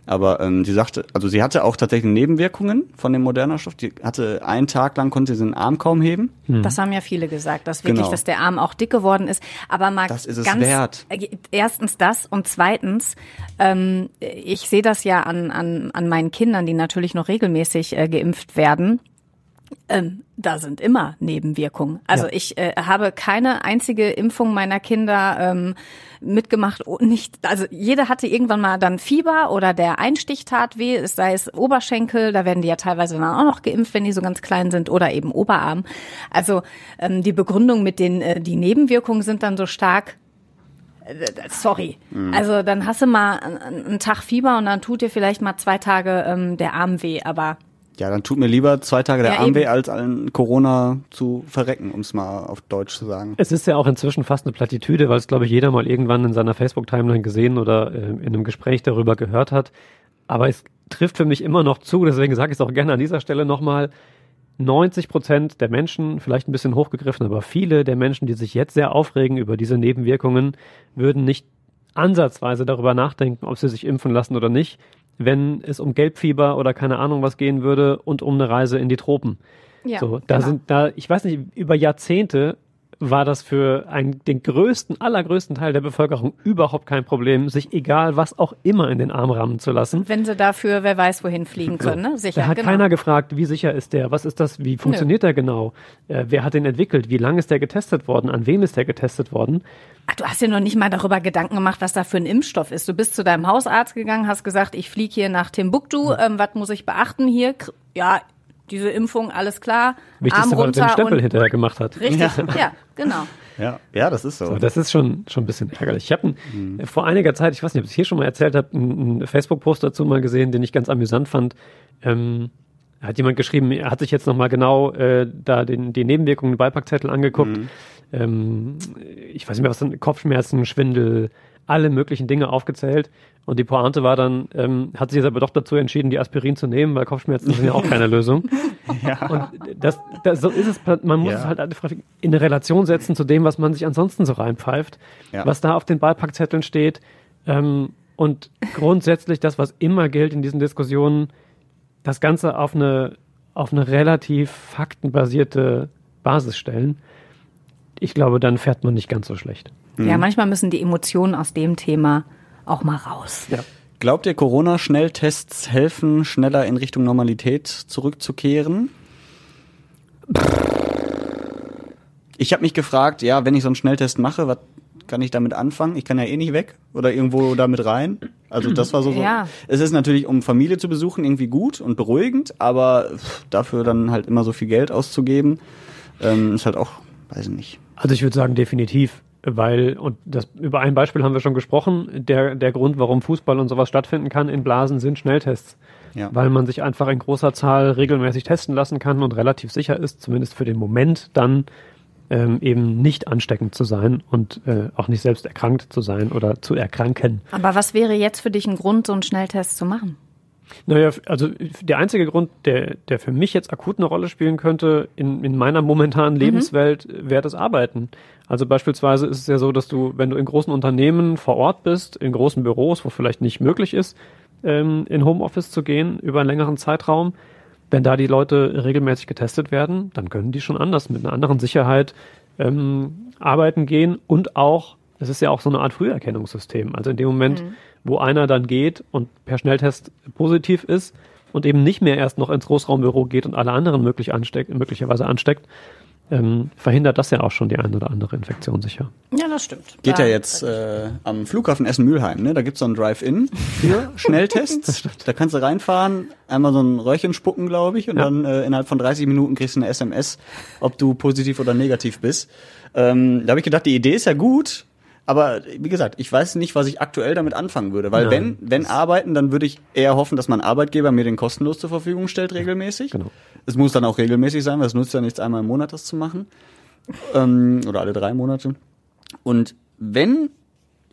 Aber ähm, sie sagte, also sie hatte auch tatsächlich Nebenwirkungen von dem Moderna-Stoff. Die hatte einen Tag lang konnte sie den Arm kaum heben. Das haben ja viele gesagt, dass wirklich, Genau. dass der Arm auch dick geworden ist. Aber mal Das ist es ganz, wert. äh, erstens das und zweitens, ähm, ich sehe das ja an, an, an meinen Kindern, die natürlich noch regelmäßig äh, geimpft werden. Ähm, da sind immer Nebenwirkungen. Also Ja. ich äh, habe keine einzige Impfung meiner Kinder ähm, mitgemacht. oh, Nicht, also jede hatte irgendwann mal dann Fieber oder der Einstich tat weh, es sei es Oberschenkel, da werden die ja teilweise dann auch noch geimpft, wenn die so ganz klein sind, oder eben Oberarm. Also ähm, die Begründung mit den, äh, die Nebenwirkungen sind dann so stark. äh, Sorry. Also dann hast du mal einen, einen Tag Fieber und dann tut dir vielleicht mal zwei Tage ähm, der Arm weh, aber Ja, dann tut mir lieber zwei Tage der Ja, Arm weh, eben. als an Corona zu verrecken, um es mal auf Deutsch zu sagen. Es ist ja auch inzwischen fast eine Plattitüde, weil es, glaube ich, jeder mal irgendwann in seiner Facebook-Timeline gesehen oder äh, in einem Gespräch darüber gehört hat. Aber es trifft für mich immer noch zu, deswegen sage ich es auch gerne an dieser Stelle nochmal, 90 Prozent der Menschen, vielleicht ein bisschen hochgegriffen, aber viele der Menschen, die sich jetzt sehr aufregen über diese Nebenwirkungen, würden nicht ansatzweise darüber nachdenken, ob sie sich impfen lassen oder nicht, wenn es um Gelbfieber oder keine Ahnung was gehen würde und um eine Reise in die Tropen. ja. So, da genau. sind da, ich weiß nicht, über Jahrzehnte war das für einen, den größten, allergrößten Teil der Bevölkerung überhaupt kein Problem, sich egal was auch immer in den Arm rammen zu lassen. Wenn sie dafür, wer weiß, wohin fliegen können, ne? Sicher, Da hat genau. keiner gefragt, wie sicher ist der, was ist das, wie funktioniert der genau, äh, wer hat den entwickelt, wie lange ist der getestet worden, an wem ist der getestet worden. Ach, du hast dir noch nicht mal darüber Gedanken gemacht, was da für ein Impfstoff ist. Du bist zu deinem Hausarzt gegangen, hast gesagt, ich fliege hier nach Timbuktu, ähm, was muss ich beachten hier? Ja, diese Impfung, alles klar. Wichtigste, Arm er den Stempel hinterher gemacht hat. richtig, Ja. ja. genau. Ja, ja, das ist so. So, das ist schon, schon ein bisschen ärgerlich. Ich habe Mhm. vor einiger Zeit, ich weiß nicht, ob ich es hier schon mal erzählt habe, einen, Facebook-Post dazu mal gesehen, den ich ganz amüsant fand. Ähm, da hat jemand geschrieben, er hat sich jetzt nochmal genau äh, da den, die Nebenwirkungen, den Beipackzettel angeguckt. Mhm. Ähm, ich weiß nicht mehr, was sind Kopfschmerzen, Schwindel, alle möglichen Dinge aufgezählt. Und die Pointe war dann, ähm, hat sich jetzt aber doch dazu entschieden, die Aspirin zu nehmen, weil Kopfschmerzen sind ja auch keine Lösung. ja. Und das, das, so ist es, man muss Ja. es halt einfach in eine Relation setzen zu dem, was man sich ansonsten so reinpfeift, Ja. was da auf den Beipackzetteln steht. Ähm, und grundsätzlich das, was immer gilt in diesen Diskussionen, das Ganze auf eine, auf eine relativ faktenbasierte Basis stellen. Ich glaube, dann fährt man nicht ganz so schlecht. Mhm. Ja, manchmal müssen die Emotionen aus dem Thema auch mal raus. Glaubt ihr, Corona-Schnelltests helfen, schneller in Richtung Normalität zurückzukehren? Ich habe mich gefragt, ja, wenn ich so einen Schnelltest mache, was kann ich damit anfangen? Ich kann ja eh nicht weg oder irgendwo damit rein. Also das war so, so. Ja. Es ist natürlich, um Familie zu besuchen, irgendwie gut und beruhigend, aber dafür dann halt immer so viel Geld auszugeben, ähm, ist halt auch, weiß ich nicht. Also ich würde sagen, definitiv, weil, und das, über ein Beispiel haben wir schon gesprochen, der, der Grund, warum Fußball und sowas stattfinden kann in Blasen, sind Schnelltests. Ja. Weil man sich einfach in großer Zahl regelmäßig testen lassen kann und relativ sicher ist, zumindest für den Moment dann ähm, eben nicht ansteckend zu sein und äh, auch nicht selbst erkrankt zu sein oder zu erkranken. Aber was wäre jetzt für dich ein Grund, so einen Schnelltest zu machen? Naja, also der einzige Grund, der, der für mich jetzt akut eine Rolle spielen könnte in, in meiner momentanen Lebenswelt, wäre das Arbeiten. Also beispielsweise ist es ja so, dass du, wenn du in großen Unternehmen vor Ort bist, in großen Büros, wo vielleicht nicht möglich ist, ähm, in Homeoffice zu gehen über einen längeren Zeitraum, wenn da die Leute regelmäßig getestet werden, dann können die schon anders mit einer anderen Sicherheit ähm, arbeiten gehen und auch, das ist ja auch so eine Art Früherkennungssystem. Also in dem Moment, wo einer dann geht und per Schnelltest positiv ist und eben nicht mehr erst noch ins Großraumbüro geht und alle anderen möglich ansteckt, möglicherweise ansteckt, ähm, verhindert das ja auch schon die eine oder andere Infektion sicher. Ja, das stimmt. Geht Da- ja jetzt äh, am Flughafen Essen-Mülheim, ne? Da gibt's so einen Drive-In für Schnelltests. da kannst du reinfahren, einmal so ein Röhrchen spucken, glaube ich, und Ja. dann äh, innerhalb von 30 Minuten kriegst du eine SMS, ob du positiv oder negativ bist. Ähm, da habe ich gedacht, die Idee ist ja gut, aber wie gesagt, ich weiß nicht, was ich aktuell damit anfangen würde. Weil Nein, wenn, wenn arbeiten, dann würde ich eher hoffen, dass mein Arbeitgeber mir den kostenlos zur Verfügung stellt, regelmäßig. Genau. Es muss dann auch regelmäßig sein, weil es nutzt ja nichts, einmal im Monat das zu machen. Ähm, oder alle drei Monate. Und wenn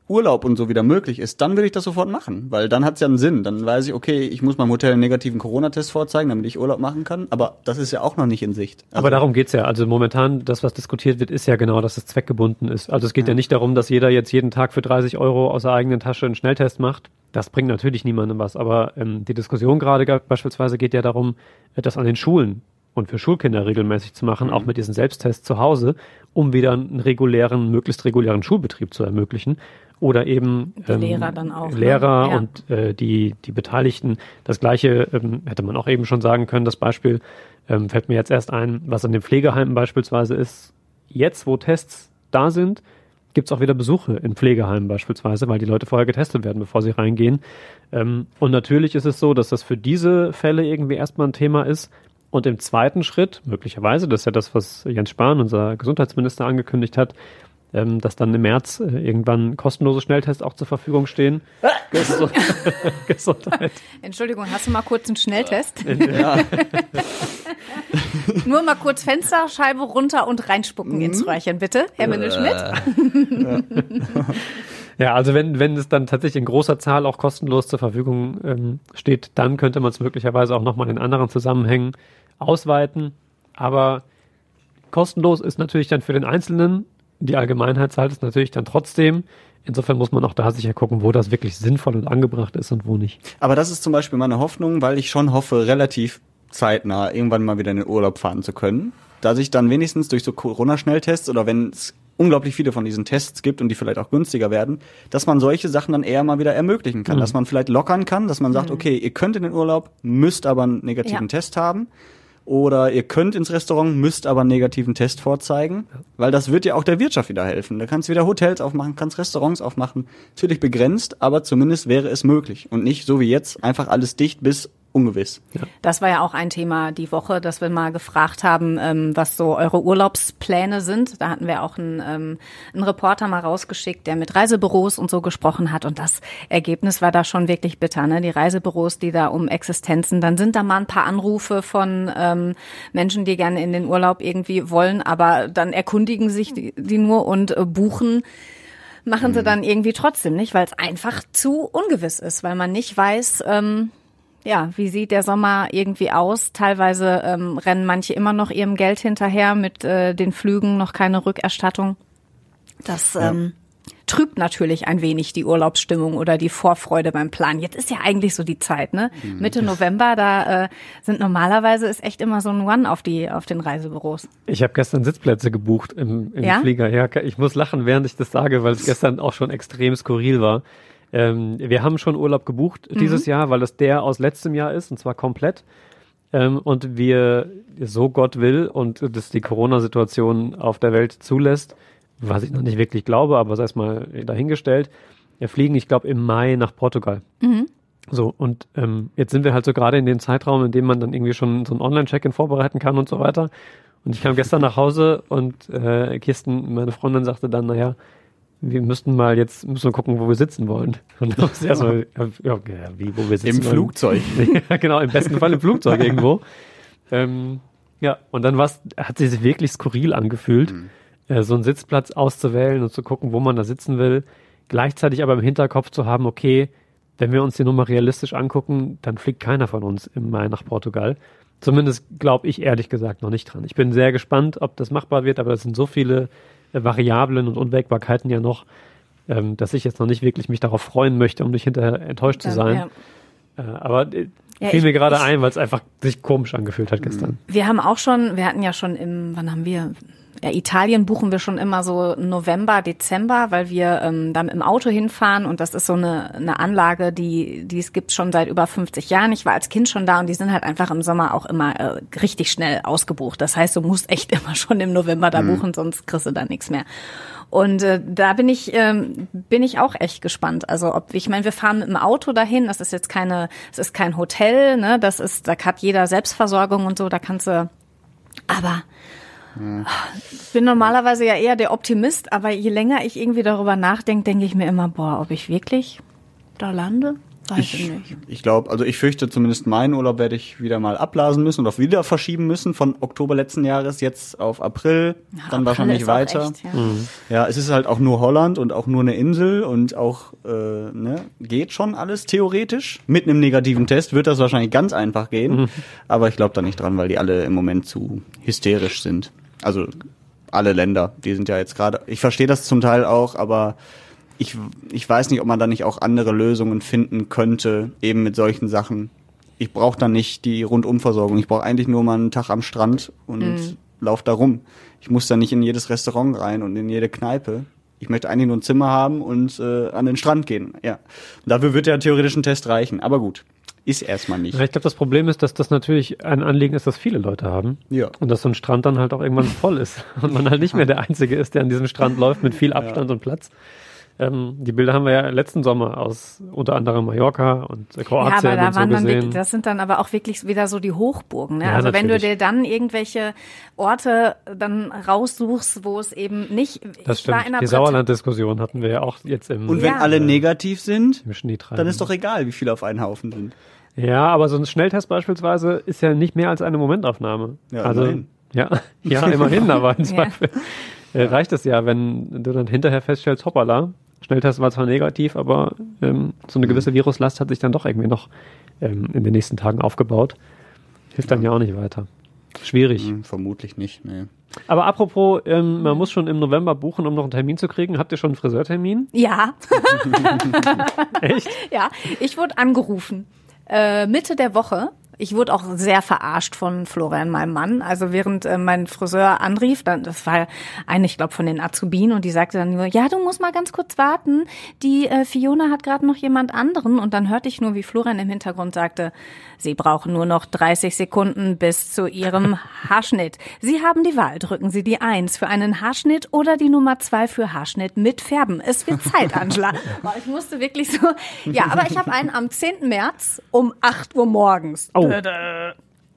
Urlaub und so wieder möglich ist, dann würde ich das sofort machen, weil dann hat's ja einen Sinn. Dann weiß ich, okay, ich muss meinem Hotel einen negativen Corona-Test vorzeigen, damit ich Urlaub machen kann. Aber das ist ja auch noch nicht in Sicht. Also, Aber darum geht's ja. Also momentan, das, was diskutiert wird, ist ja genau, dass es zweckgebunden ist. Also es geht ja. nicht darum, dass jeder jetzt jeden Tag für 30 Euro aus der eigenen Tasche einen Schnelltest macht. Das bringt natürlich niemandem was. Aber ähm, die Diskussion gerade beispielsweise geht ja darum, äh, das an den Schulen und für Schulkinder regelmäßig zu machen, auch mit diesen Selbsttests zu Hause, um wieder einen regulären, möglichst regulären Schulbetrieb zu ermöglichen. Oder eben Die Lehrer dann auch, ne? Lehrer Ja. und äh, die, die Beteiligten. Das gleiche ähm, hätte man auch eben schon sagen können. Das Beispiel ähm, fällt mir jetzt erst ein, was an den Pflegeheimen beispielsweise ist. Jetzt, wo Tests da sind, gibt es auch wieder Besuche in Pflegeheimen beispielsweise, weil die Leute vorher getestet werden, bevor sie reingehen. Ähm, und natürlich ist es so, dass das für diese Fälle irgendwie erstmal ein Thema ist. Und im zweiten Schritt, möglicherweise, das ist ja das, was Jens Spahn, unser Gesundheitsminister, angekündigt hat, ähm, dass dann im März äh, irgendwann kostenlose Schnelltests auch zur Verfügung stehen. Gesund Gesundheit. Entschuldigung, hast du mal kurz einen Schnelltest? ja, Nur mal kurz Fensterscheibe runter und reinspucken ins Röhrchen, bitte. Herr Mindelschmidt. Ja, also wenn, wenn es dann tatsächlich in großer Zahl auch kostenlos zur Verfügung ähm, steht, dann könnte man es möglicherweise auch nochmal in anderen Zusammenhängen ausweiten. Aber kostenlos ist natürlich dann für den Einzelnen, die Allgemeinheit zahlt es natürlich dann trotzdem. Insofern muss man auch da sicher gucken, wo das wirklich sinnvoll und angebracht ist und wo nicht. aber das ist zum Beispiel meine Hoffnung, weil ich schon hoffe, relativ zeitnah irgendwann mal wieder in den Urlaub fahren zu können. Dass ich dann wenigstens durch so Corona-Schnelltests oder wenn es unglaublich viele von diesen Tests gibt und die vielleicht auch günstiger werden, dass man solche Sachen dann eher mal wieder ermöglichen kann. Dass man vielleicht lockern kann, dass man sagt, okay, ihr könnt in den Urlaub, müsst aber einen negativen Ja. Test haben. Oder ihr könnt ins Restaurant, müsst aber einen negativen Test vorzeigen, weil das wird ja auch der Wirtschaft wieder helfen. Da kannst du wieder Hotels aufmachen, kannst Restaurants aufmachen. Natürlich begrenzt, aber zumindest wäre es möglich. Und nicht so wie jetzt einfach alles dicht bis ungewiss. Das war ja auch ein Thema die Woche, dass wir mal gefragt haben, ähm, was so eure Urlaubspläne sind. Da hatten wir auch einen, ähm, einen Reporter mal rausgeschickt, der mit Reisebüros und so gesprochen hat. Und das Ergebnis war da schon wirklich bitter. Ne? Die Reisebüros, die da um Existenzen, dann sind da mal ein paar Anrufe von ähm, Menschen, die gerne in den Urlaub irgendwie wollen, aber dann erkundigen sich die, die nur und äh, buchen machen sie dann irgendwie trotzdem nicht, weil es einfach zu ungewiss ist, weil man nicht weiß, ähm, ja, wie sieht der Sommer irgendwie aus? Teilweise ähm, rennen manche immer noch ihrem Geld hinterher mit äh, den Flügen, noch keine Rückerstattung. Das ähm, trübt natürlich ein wenig die Urlaubsstimmung oder die Vorfreude beim Plan. Jetzt ist ja eigentlich so die Zeit, ne? Mitte November, da äh, sind normalerweise ist echt immer so ein One auf die auf den Reisebüros. Ich habe gestern Sitzplätze gebucht im, im Ja? Flieger. Ja, ich muss lachen, während ich das sage, weil es gestern auch schon extrem skurril war. Ähm, wir haben schon Urlaub gebucht dieses Jahr, weil es der aus letztem Jahr ist, und zwar komplett. Ähm, und wir, so Gott will und das die Corona-Situation auf der Welt zulässt, was ich noch nicht wirklich glaube, aber sei es mal dahingestellt, wir fliegen, ich glaube, im Mai nach Portugal. So, und ähm, jetzt sind wir halt so gerade in dem Zeitraum, in dem man dann irgendwie schon so ein Online-Check-in vorbereiten kann und so weiter. Und ich kam gestern nach Hause und äh, Kirsten, meine Freundin, sagte dann, naja, wir müssten mal jetzt, müssen wir gucken, wo wir sitzen wollen. Und dann ist erstmal, ja, ja, wie, wo wir sitzen Im wollen. Flugzeug. ja, genau, im besten Fall im Flugzeug irgendwo. Ähm, ja, und dann war's, hat sie sich wirklich skurril angefühlt, äh, so einen Sitzplatz auszuwählen und zu gucken, wo man da sitzen will. Gleichzeitig aber im Hinterkopf zu haben, okay, wenn wir uns die Nummer realistisch angucken, dann fliegt keiner von uns im Mai nach Portugal. Zumindest glaube ich ehrlich gesagt noch nicht dran. Ich bin sehr gespannt, ob das machbar wird, aber das sind so viele Variablen und Unwägbarkeiten ja noch, ähm, dass ich jetzt noch nicht wirklich mich darauf freuen möchte, um nicht hinterher enttäuscht zu sein. Ja. Äh, aber äh, Ja, fiel ich- mir gerade ein, weil es einfach sich komisch angefühlt hat gestern. Wir haben auch schon, wir hatten ja schon im, wann haben wir? Ja, Italien buchen wir schon immer so November, Dezember, weil wir ähm, da mit dem Auto hinfahren und das ist so eine, eine Anlage, die, die es gibt schon seit über 50 Jahren. Ich war als Kind schon da und die sind halt einfach im Sommer auch immer äh, richtig schnell ausgebucht. Das heißt, du musst echt immer schon im November da buchen, sonst kriegst du da nichts mehr. Und äh, da bin ich ähm, bin ich auch echt gespannt. Also ob ich meine, wir fahren mit dem Auto dahin. Das ist jetzt keine, es ist kein Hotel, ne? Das ist, da hat jeder Selbstversorgung und so. Da kannst du, aber ich bin normalerweise ja eher der Optimist, aber je länger ich irgendwie darüber nachdenke, denke ich mir immer, boah, ob ich wirklich da lande, weiß ich, Ich, nicht. ich glaube, also ich fürchte zumindest meinen Urlaub werde ich wieder mal ablasen müssen und auch wieder verschieben müssen von Oktober letzten Jahres jetzt auf April, dann April wahrscheinlich weiter. echt, ja. Ja, es ist halt auch nur Holland und auch nur eine Insel und auch äh, ne, geht schon alles theoretisch. Mit einem negativen Test wird das wahrscheinlich ganz einfach gehen, aber ich glaube da nicht dran, weil die alle im Moment zu hysterisch sind. Also alle Länder, die sind ja jetzt gerade. Ich verstehe das zum Teil auch, aber ich, ich weiß nicht, ob man da nicht auch andere Lösungen finden könnte, eben mit solchen Sachen. Ich brauche da nicht die Rundumversorgung. Ich brauche eigentlich nur mal einen Tag am Strand und lauf da rum. Ich muss da nicht in jedes Restaurant rein und in jede Kneipe. Ich möchte eigentlich nur ein Zimmer haben und äh, an den Strand gehen. Ja. Und dafür wird der theoretische Test reichen. Aber gut, ist erstmal nicht. Ja, ich glaube, das Problem ist, dass das natürlich ein Anliegen ist, das viele Leute haben. Ja. Und dass so ein Strand dann halt auch irgendwann voll ist. Und man halt nicht mehr der Einzige ist, der an diesem Strand läuft mit viel Abstand und Platz. Ähm, die Bilder haben wir ja letzten Sommer aus unter anderem Mallorca und äh, Ja, Kroatien aber da und so waren dann gesehen. wirklich, das sind dann aber auch wirklich wieder so die Hochburgen. Ne? Ja, also wenn du natürlich. dir dann irgendwelche Orte dann raussuchst, wo es eben nicht. das stimmt. Die Sauerland-Diskussion hatten wir ja auch jetzt im, Und wenn Ja. alle negativ sind, dann ist doch egal, wie viele auf einen Haufen sind. Ja, aber so ein Schnelltest beispielsweise ist ja nicht mehr als eine Momentaufnahme. Ja, also, immerhin. ja, ja, immerhin, aber im Zweifel äh, reicht es ja, wenn du dann hinterher feststellst, hoppala, Schnelltest war zwar negativ, aber ähm, so eine gewisse Viruslast hat sich dann doch irgendwie noch ähm, in den nächsten Tagen aufgebaut. Hilft dann ja auch nicht weiter. Schwierig. Hm, vermutlich nicht, nee. Aber apropos, ähm, man muss schon im November buchen, um noch einen Termin zu kriegen. Habt ihr schon einen Friseurtermin? Ja, Echt? ja. Ich wurde angerufen. Äh, Mitte der Woche. Ich wurde auch sehr verarscht von Florian, meinem Mann. Also während äh, mein Friseur anrief, dann, das war eine, ich glaube, von den Azubinen und die sagte dann nur, ja, du musst mal ganz kurz warten. Die äh, Fiona hat gerade noch jemand anderen. Und dann hörte ich nur, wie Florian im Hintergrund sagte, sie brauchen nur noch 30 Sekunden bis zu ihrem Haarschnitt. Sie haben die Wahl. Drücken Sie die Eins für einen Haarschnitt oder die Nummer zwei für Haarschnitt mit Färben. Es wird Zeit, Angela. Ich musste wirklich so, ja, aber ich habe einen am 10. März um 8 Uhr morgens. Oh.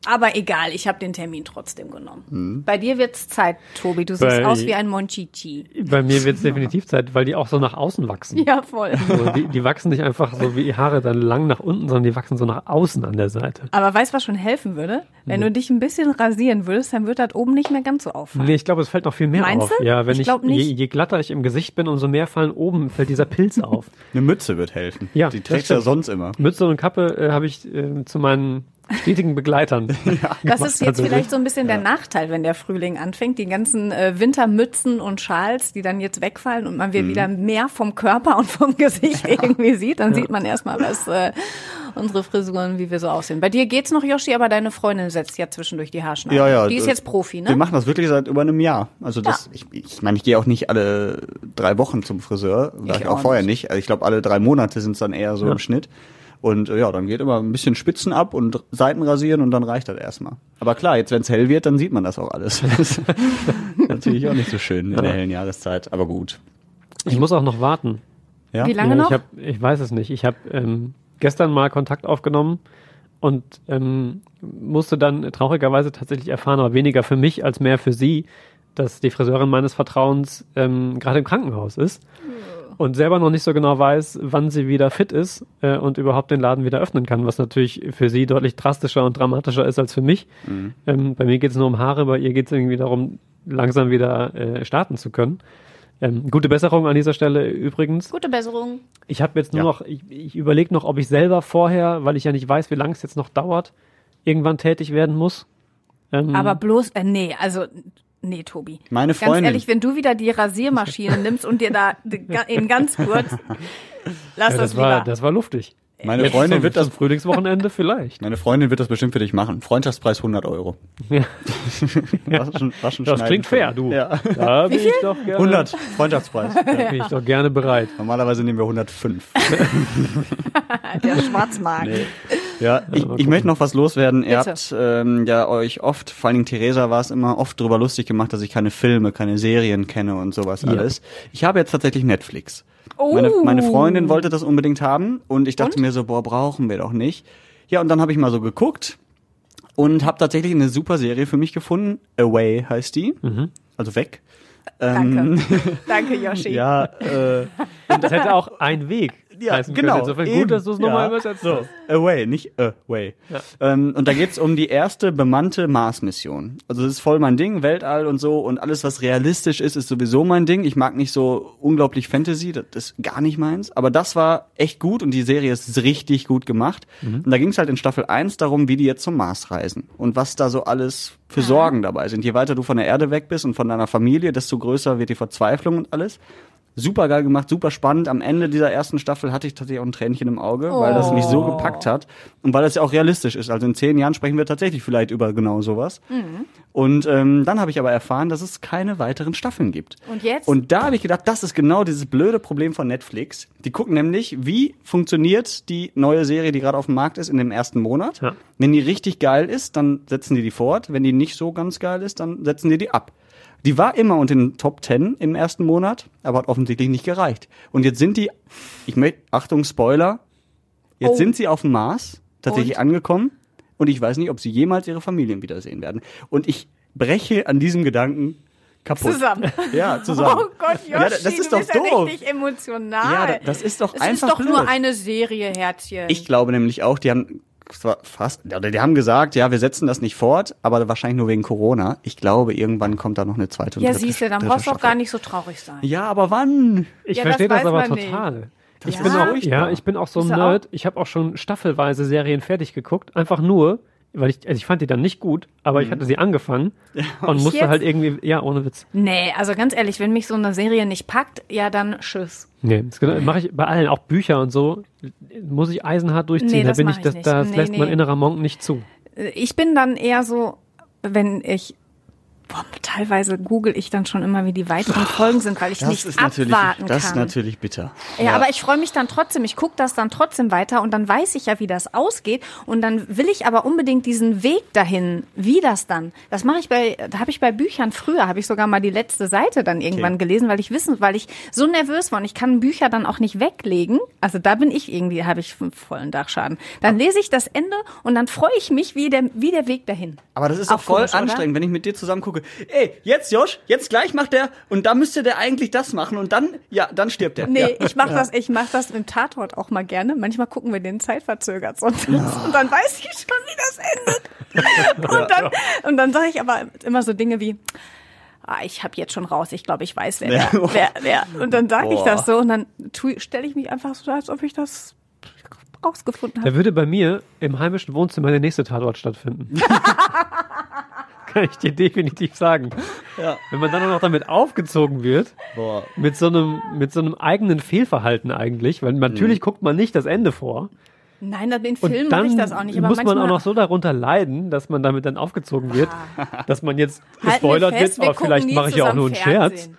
Aber egal, ich habe den Termin trotzdem genommen. Bei dir wird's Zeit, Tobi. Du siehst Bei- aus wie ein Monchichi. Bei mir wird es definitiv Zeit, weil die auch so nach außen wachsen. Ja, voll. So, die, die wachsen nicht einfach so wie die Haare dann lang nach unten, sondern die wachsen so nach außen an der Seite. Aber weißt du, was schon helfen würde? Wenn du dich ein bisschen rasieren würdest, dann wird das oben nicht mehr ganz so auffallen. Nee, ich glaube, es fällt noch viel mehr Meinst auf. du? Ja, wenn Ich ich, glaub nicht. Je, je glatter ich im Gesicht bin, umso mehr fallen oben, fällt dieser Pilz auf. Eine Mütze wird helfen. Ja, Die du ja sonst immer. Mütze und Kappe äh, habe ich äh, zu meinen stetigen Begleitern. Das gemacht, ist jetzt vielleicht so ein bisschen der Nachteil, wenn der Frühling anfängt. Die ganzen äh, Wintermützen und Schals, die dann jetzt wegfallen und man Mhm. wieder mehr vom Körper und vom Gesicht irgendwie sieht, dann sieht man erstmal, was äh, unsere Frisuren, wie wir so aussehen. Bei dir geht's noch, Yoshi, aber deine Freundin setzt ja zwischendurch die Haarschneide. Ja, ja. Die ist das- jetzt Profi, Wir ne? machen das wirklich seit über einem Jahr. Also das, ich, ich meine, ich gehe auch nicht alle drei Wochen zum Friseur, war Ich ich auch auch vorher nicht. Also ich glaube, alle drei Monate sind es dann eher so Ja. im Schnitt. Und äh, ja, dann geht immer ein bisschen Spitzen ab und Seiten rasieren und dann reicht das erstmal. Aber klar, jetzt wenn es hell wird, dann sieht man das auch alles. Das ist natürlich auch nicht so schön in der hellen Jahreszeit, aber gut. Ich muss auch noch warten. Ja? Wie lange ja, noch? Ich, hab, ich weiß es nicht. Ich habe ähm, gestern mal Kontakt aufgenommen und ähm, musste dann traurigerweise tatsächlich erfahren, aber weniger für mich als mehr für sie, dass die Friseurin meines Vertrauens ähm, gerade im Krankenhaus ist und selber noch nicht so genau weiß, wann sie wieder fit ist äh, und überhaupt den Laden wieder öffnen kann, was natürlich für sie deutlich drastischer und dramatischer ist als für mich. Ähm, bei mir geht es nur um Haare, bei ihr geht es irgendwie darum, langsam wieder äh, starten zu können. Ähm, gute Besserung an dieser Stelle übrigens. Gute Besserung. Ich habe jetzt nur Ja. noch, ich, ich überlege noch, ob ich selber vorher, weil ich ja nicht weiß, wie lange es jetzt noch dauert, irgendwann tätig werden muss. Ähm, Aber bloß, äh, nee, also, nee, Tobi. Meine Ganz Freundin. ehrlich, wenn du wieder die Rasiermaschine nimmst und dir da in ganz kurz, lass ja, das, das, war, das war luftig. Meine Jetzt Freundin wird das Frühlingswochenende vielleicht. Meine Freundin wird das bestimmt für dich machen. Freundschaftspreis 100 Euro. Ja. Waschen, waschen, Das klingt fair, du. Ja. Da bin ich doch gerne, 100 Freundschaftspreis. Da bin ich doch gerne bereit. Normalerweise nehmen wir 105. Der Schwarzmarkt. Ja, ich, ich möchte noch was loswerden. Ihr Bitte. habt ähm, ja euch oft, vor allen Dingen Theresa war es immer oft drüber lustig gemacht, dass ich keine Filme, keine Serien kenne und sowas Ja. alles. Ich habe jetzt tatsächlich Netflix. Oh. Meine, meine Freundin wollte das unbedingt haben und ich dachte mir so, boah, brauchen wir doch nicht. Ja, und dann habe ich mal so geguckt und habe tatsächlich eine super Serie für mich gefunden. Away heißt die. Mhm. Also weg. Danke. Danke, Yoshi. Ja, äh, Und das hätte auch ein Weg Ja, genau, können. Insofern gut, dass du es nochmal Ja. übersetzt so, hast. away, nicht away. Ähm, und da geht's um die erste bemannte Mars-Mission. Also das ist voll mein Ding, Weltall und so und alles, was realistisch ist, ist sowieso mein Ding. Ich mag nicht so unglaublich Fantasy, das ist gar nicht meins. Aber das war echt gut und die Serie ist richtig gut gemacht. Und da ging's halt in Staffel 1 darum, wie die jetzt zum Mars reisen und was da so alles für Sorgen dabei sind. Je weiter du von der Erde weg bist und von deiner Familie, desto größer wird die Verzweiflung und alles. Super geil gemacht, super spannend. Am Ende dieser ersten Staffel hatte ich tatsächlich auch ein Tränchen im Auge, weil das mich so gepackt hat und weil das ja auch realistisch ist. Also in zehn Jahren sprechen wir tatsächlich vielleicht über genau sowas. Und ähm, dann habe ich aber erfahren, dass es keine weiteren Staffeln gibt. Und jetzt? Und da habe ich gedacht, das ist genau dieses blöde Problem von Netflix. Die gucken nämlich, wie funktioniert die neue Serie, die gerade auf dem Markt ist, in dem ersten Monat. Ja. Wenn die richtig geil ist, dann setzen die die fort. Wenn die nicht so ganz geil ist, dann setzen die die ab. Die war immer unter den Top 10 im ersten Monat, aber hat offensichtlich nicht gereicht. Und jetzt sind die, ich möchte, Achtung, Spoiler, jetzt Oh. sind sie auf dem Mars tatsächlich angekommen und ich weiß nicht, ob sie jemals ihre Familien wiedersehen werden. Und ich breche an diesem Gedanken kaputt. Zusammen. Ja, zusammen. Oh Gott, Yoshi, Ja, das ist doch doof. ja richtig emotional. Ja, da- das ist doch es einfach ist doch nur blöd. eine Serie, Herzchen. Ich glaube nämlich auch, die haben fast, oder die haben gesagt, ja, wir setzen das nicht fort, aber wahrscheinlich nur wegen Corona. Ich glaube, irgendwann kommt da noch eine zweite und ja, siehst du, dann brauchst du auch gar nicht so traurig sein. Ja, aber wann? Ich Ja, verstehe das das, aber nicht. total. Ich Ja. bin auch, ja, ich bin auch so ein er Nerd. Ich habe auch schon staffelweise Serien fertig geguckt, einfach nur, weil ich, also ich fand die dann nicht gut, aber ich hatte sie angefangen und musste jetzt? halt irgendwie, ja, ohne Witz. Nee, also ganz ehrlich, wenn mich so eine Serie nicht packt, ja dann tschüss. Nee, das mache ich bei allen, auch Bücher und so, muss ich eisenhart durchziehen. Nee, da das bin ich, ich das, nicht. das Nee, lässt mein nee. innerer Monk nicht zu. Äh, Ich bin dann eher so, wenn ich Boah, teilweise google ich dann schon immer, wie die weiteren Folgen sind, weil ich Das nicht abwarten das kann. ist natürlich bitter. Ja, aber ich freue mich dann trotzdem. Ich gucke das dann trotzdem weiter und dann weiß ich ja, wie das ausgeht. Und dann will ich aber unbedingt diesen Weg dahin, wie das dann. Das mache ich bei, da habe ich bei Büchern früher, habe ich sogar mal die letzte Seite dann irgendwann Okay. gelesen, weil ich wissen, weil ich so nervös war und ich kann Bücher dann auch nicht weglegen. Also da bin ich irgendwie, habe ich einen vollen Dachschaden. Dann lese ich das Ende und dann freue ich mich, wie der, wie der Weg dahin. Aber das ist auch voll komisch, oder? anstrengend, wenn ich mit dir zusammen gucke. Ey, jetzt Josh, jetzt gleich macht der und da müsste der eigentlich das machen und dann, ja, dann stirbt er. Nee, ja. ich mach das, ich mach das im Tatort auch mal gerne. Manchmal gucken wir den zeitverzögert sonst. Und dann weiß ich schon, wie das endet. Und dann, und dann sage ich aber immer so Dinge wie, ah, ich habe jetzt schon raus, ich glaube, ich weiß, wer, Ja. wer, wer, wer. Und dann sage ich das so und dann stelle ich mich einfach so, als ob ich das rausgefunden habe. Da würde bei mir im heimischen Wohnzimmer der nächste Tatort stattfinden. Kann ich dir definitiv sagen. Ja. Wenn man dann auch noch damit aufgezogen wird, Boah. mit so einem, mit so einem eigenen Fehlverhalten eigentlich, weil natürlich guckt man nicht das Ende vor. Nein, Und Filmen mache dann ich das auch nicht. Aber muss man auch noch so darunter leiden, dass man damit dann aufgezogen wird, dass man jetzt gespoilert fest, wird, wir aber gucken vielleicht mache ich ja auch nur einen Scherz. Fernsehen.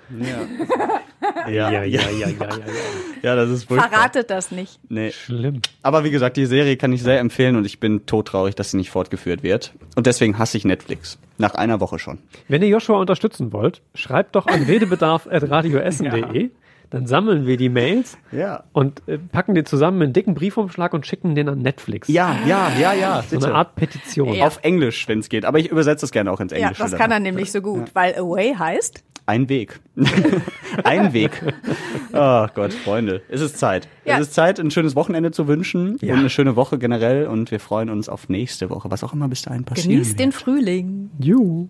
Ja, ja, ja, ja, ja, ja. ja, das ist furchtbar. Verratet das nicht. Nee. Schlimm. Aber wie gesagt, die Serie kann ich sehr empfehlen und ich bin todtraurig, dass sie nicht fortgeführt wird. Und deswegen hasse ich Netflix. Nach einer Woche schon. Wenn ihr Joshua unterstützen wollt, schreibt doch an redebedarf.radioessen.de. Dann sammeln wir die Mails Ja. und äh, packen die zusammen in einen dicken Briefumschlag und schicken den an Netflix. Ja, ja, ja, ja. So eine Art Petition. Ja. Auf Englisch, wenn es geht. Aber ich übersetze es gerne auch ins Ja, Englische. das dann. kann er nämlich so gut, weil Away heißt. Ein Weg. ein Weg. Oh Gott, Freunde. Es ist Zeit. Ja. Es ist Zeit, ein schönes Wochenende zu wünschen und eine schöne Woche generell. Und wir freuen uns auf nächste Woche, was auch immer bis dahin passiert. Genießt den Frühling. Juhu.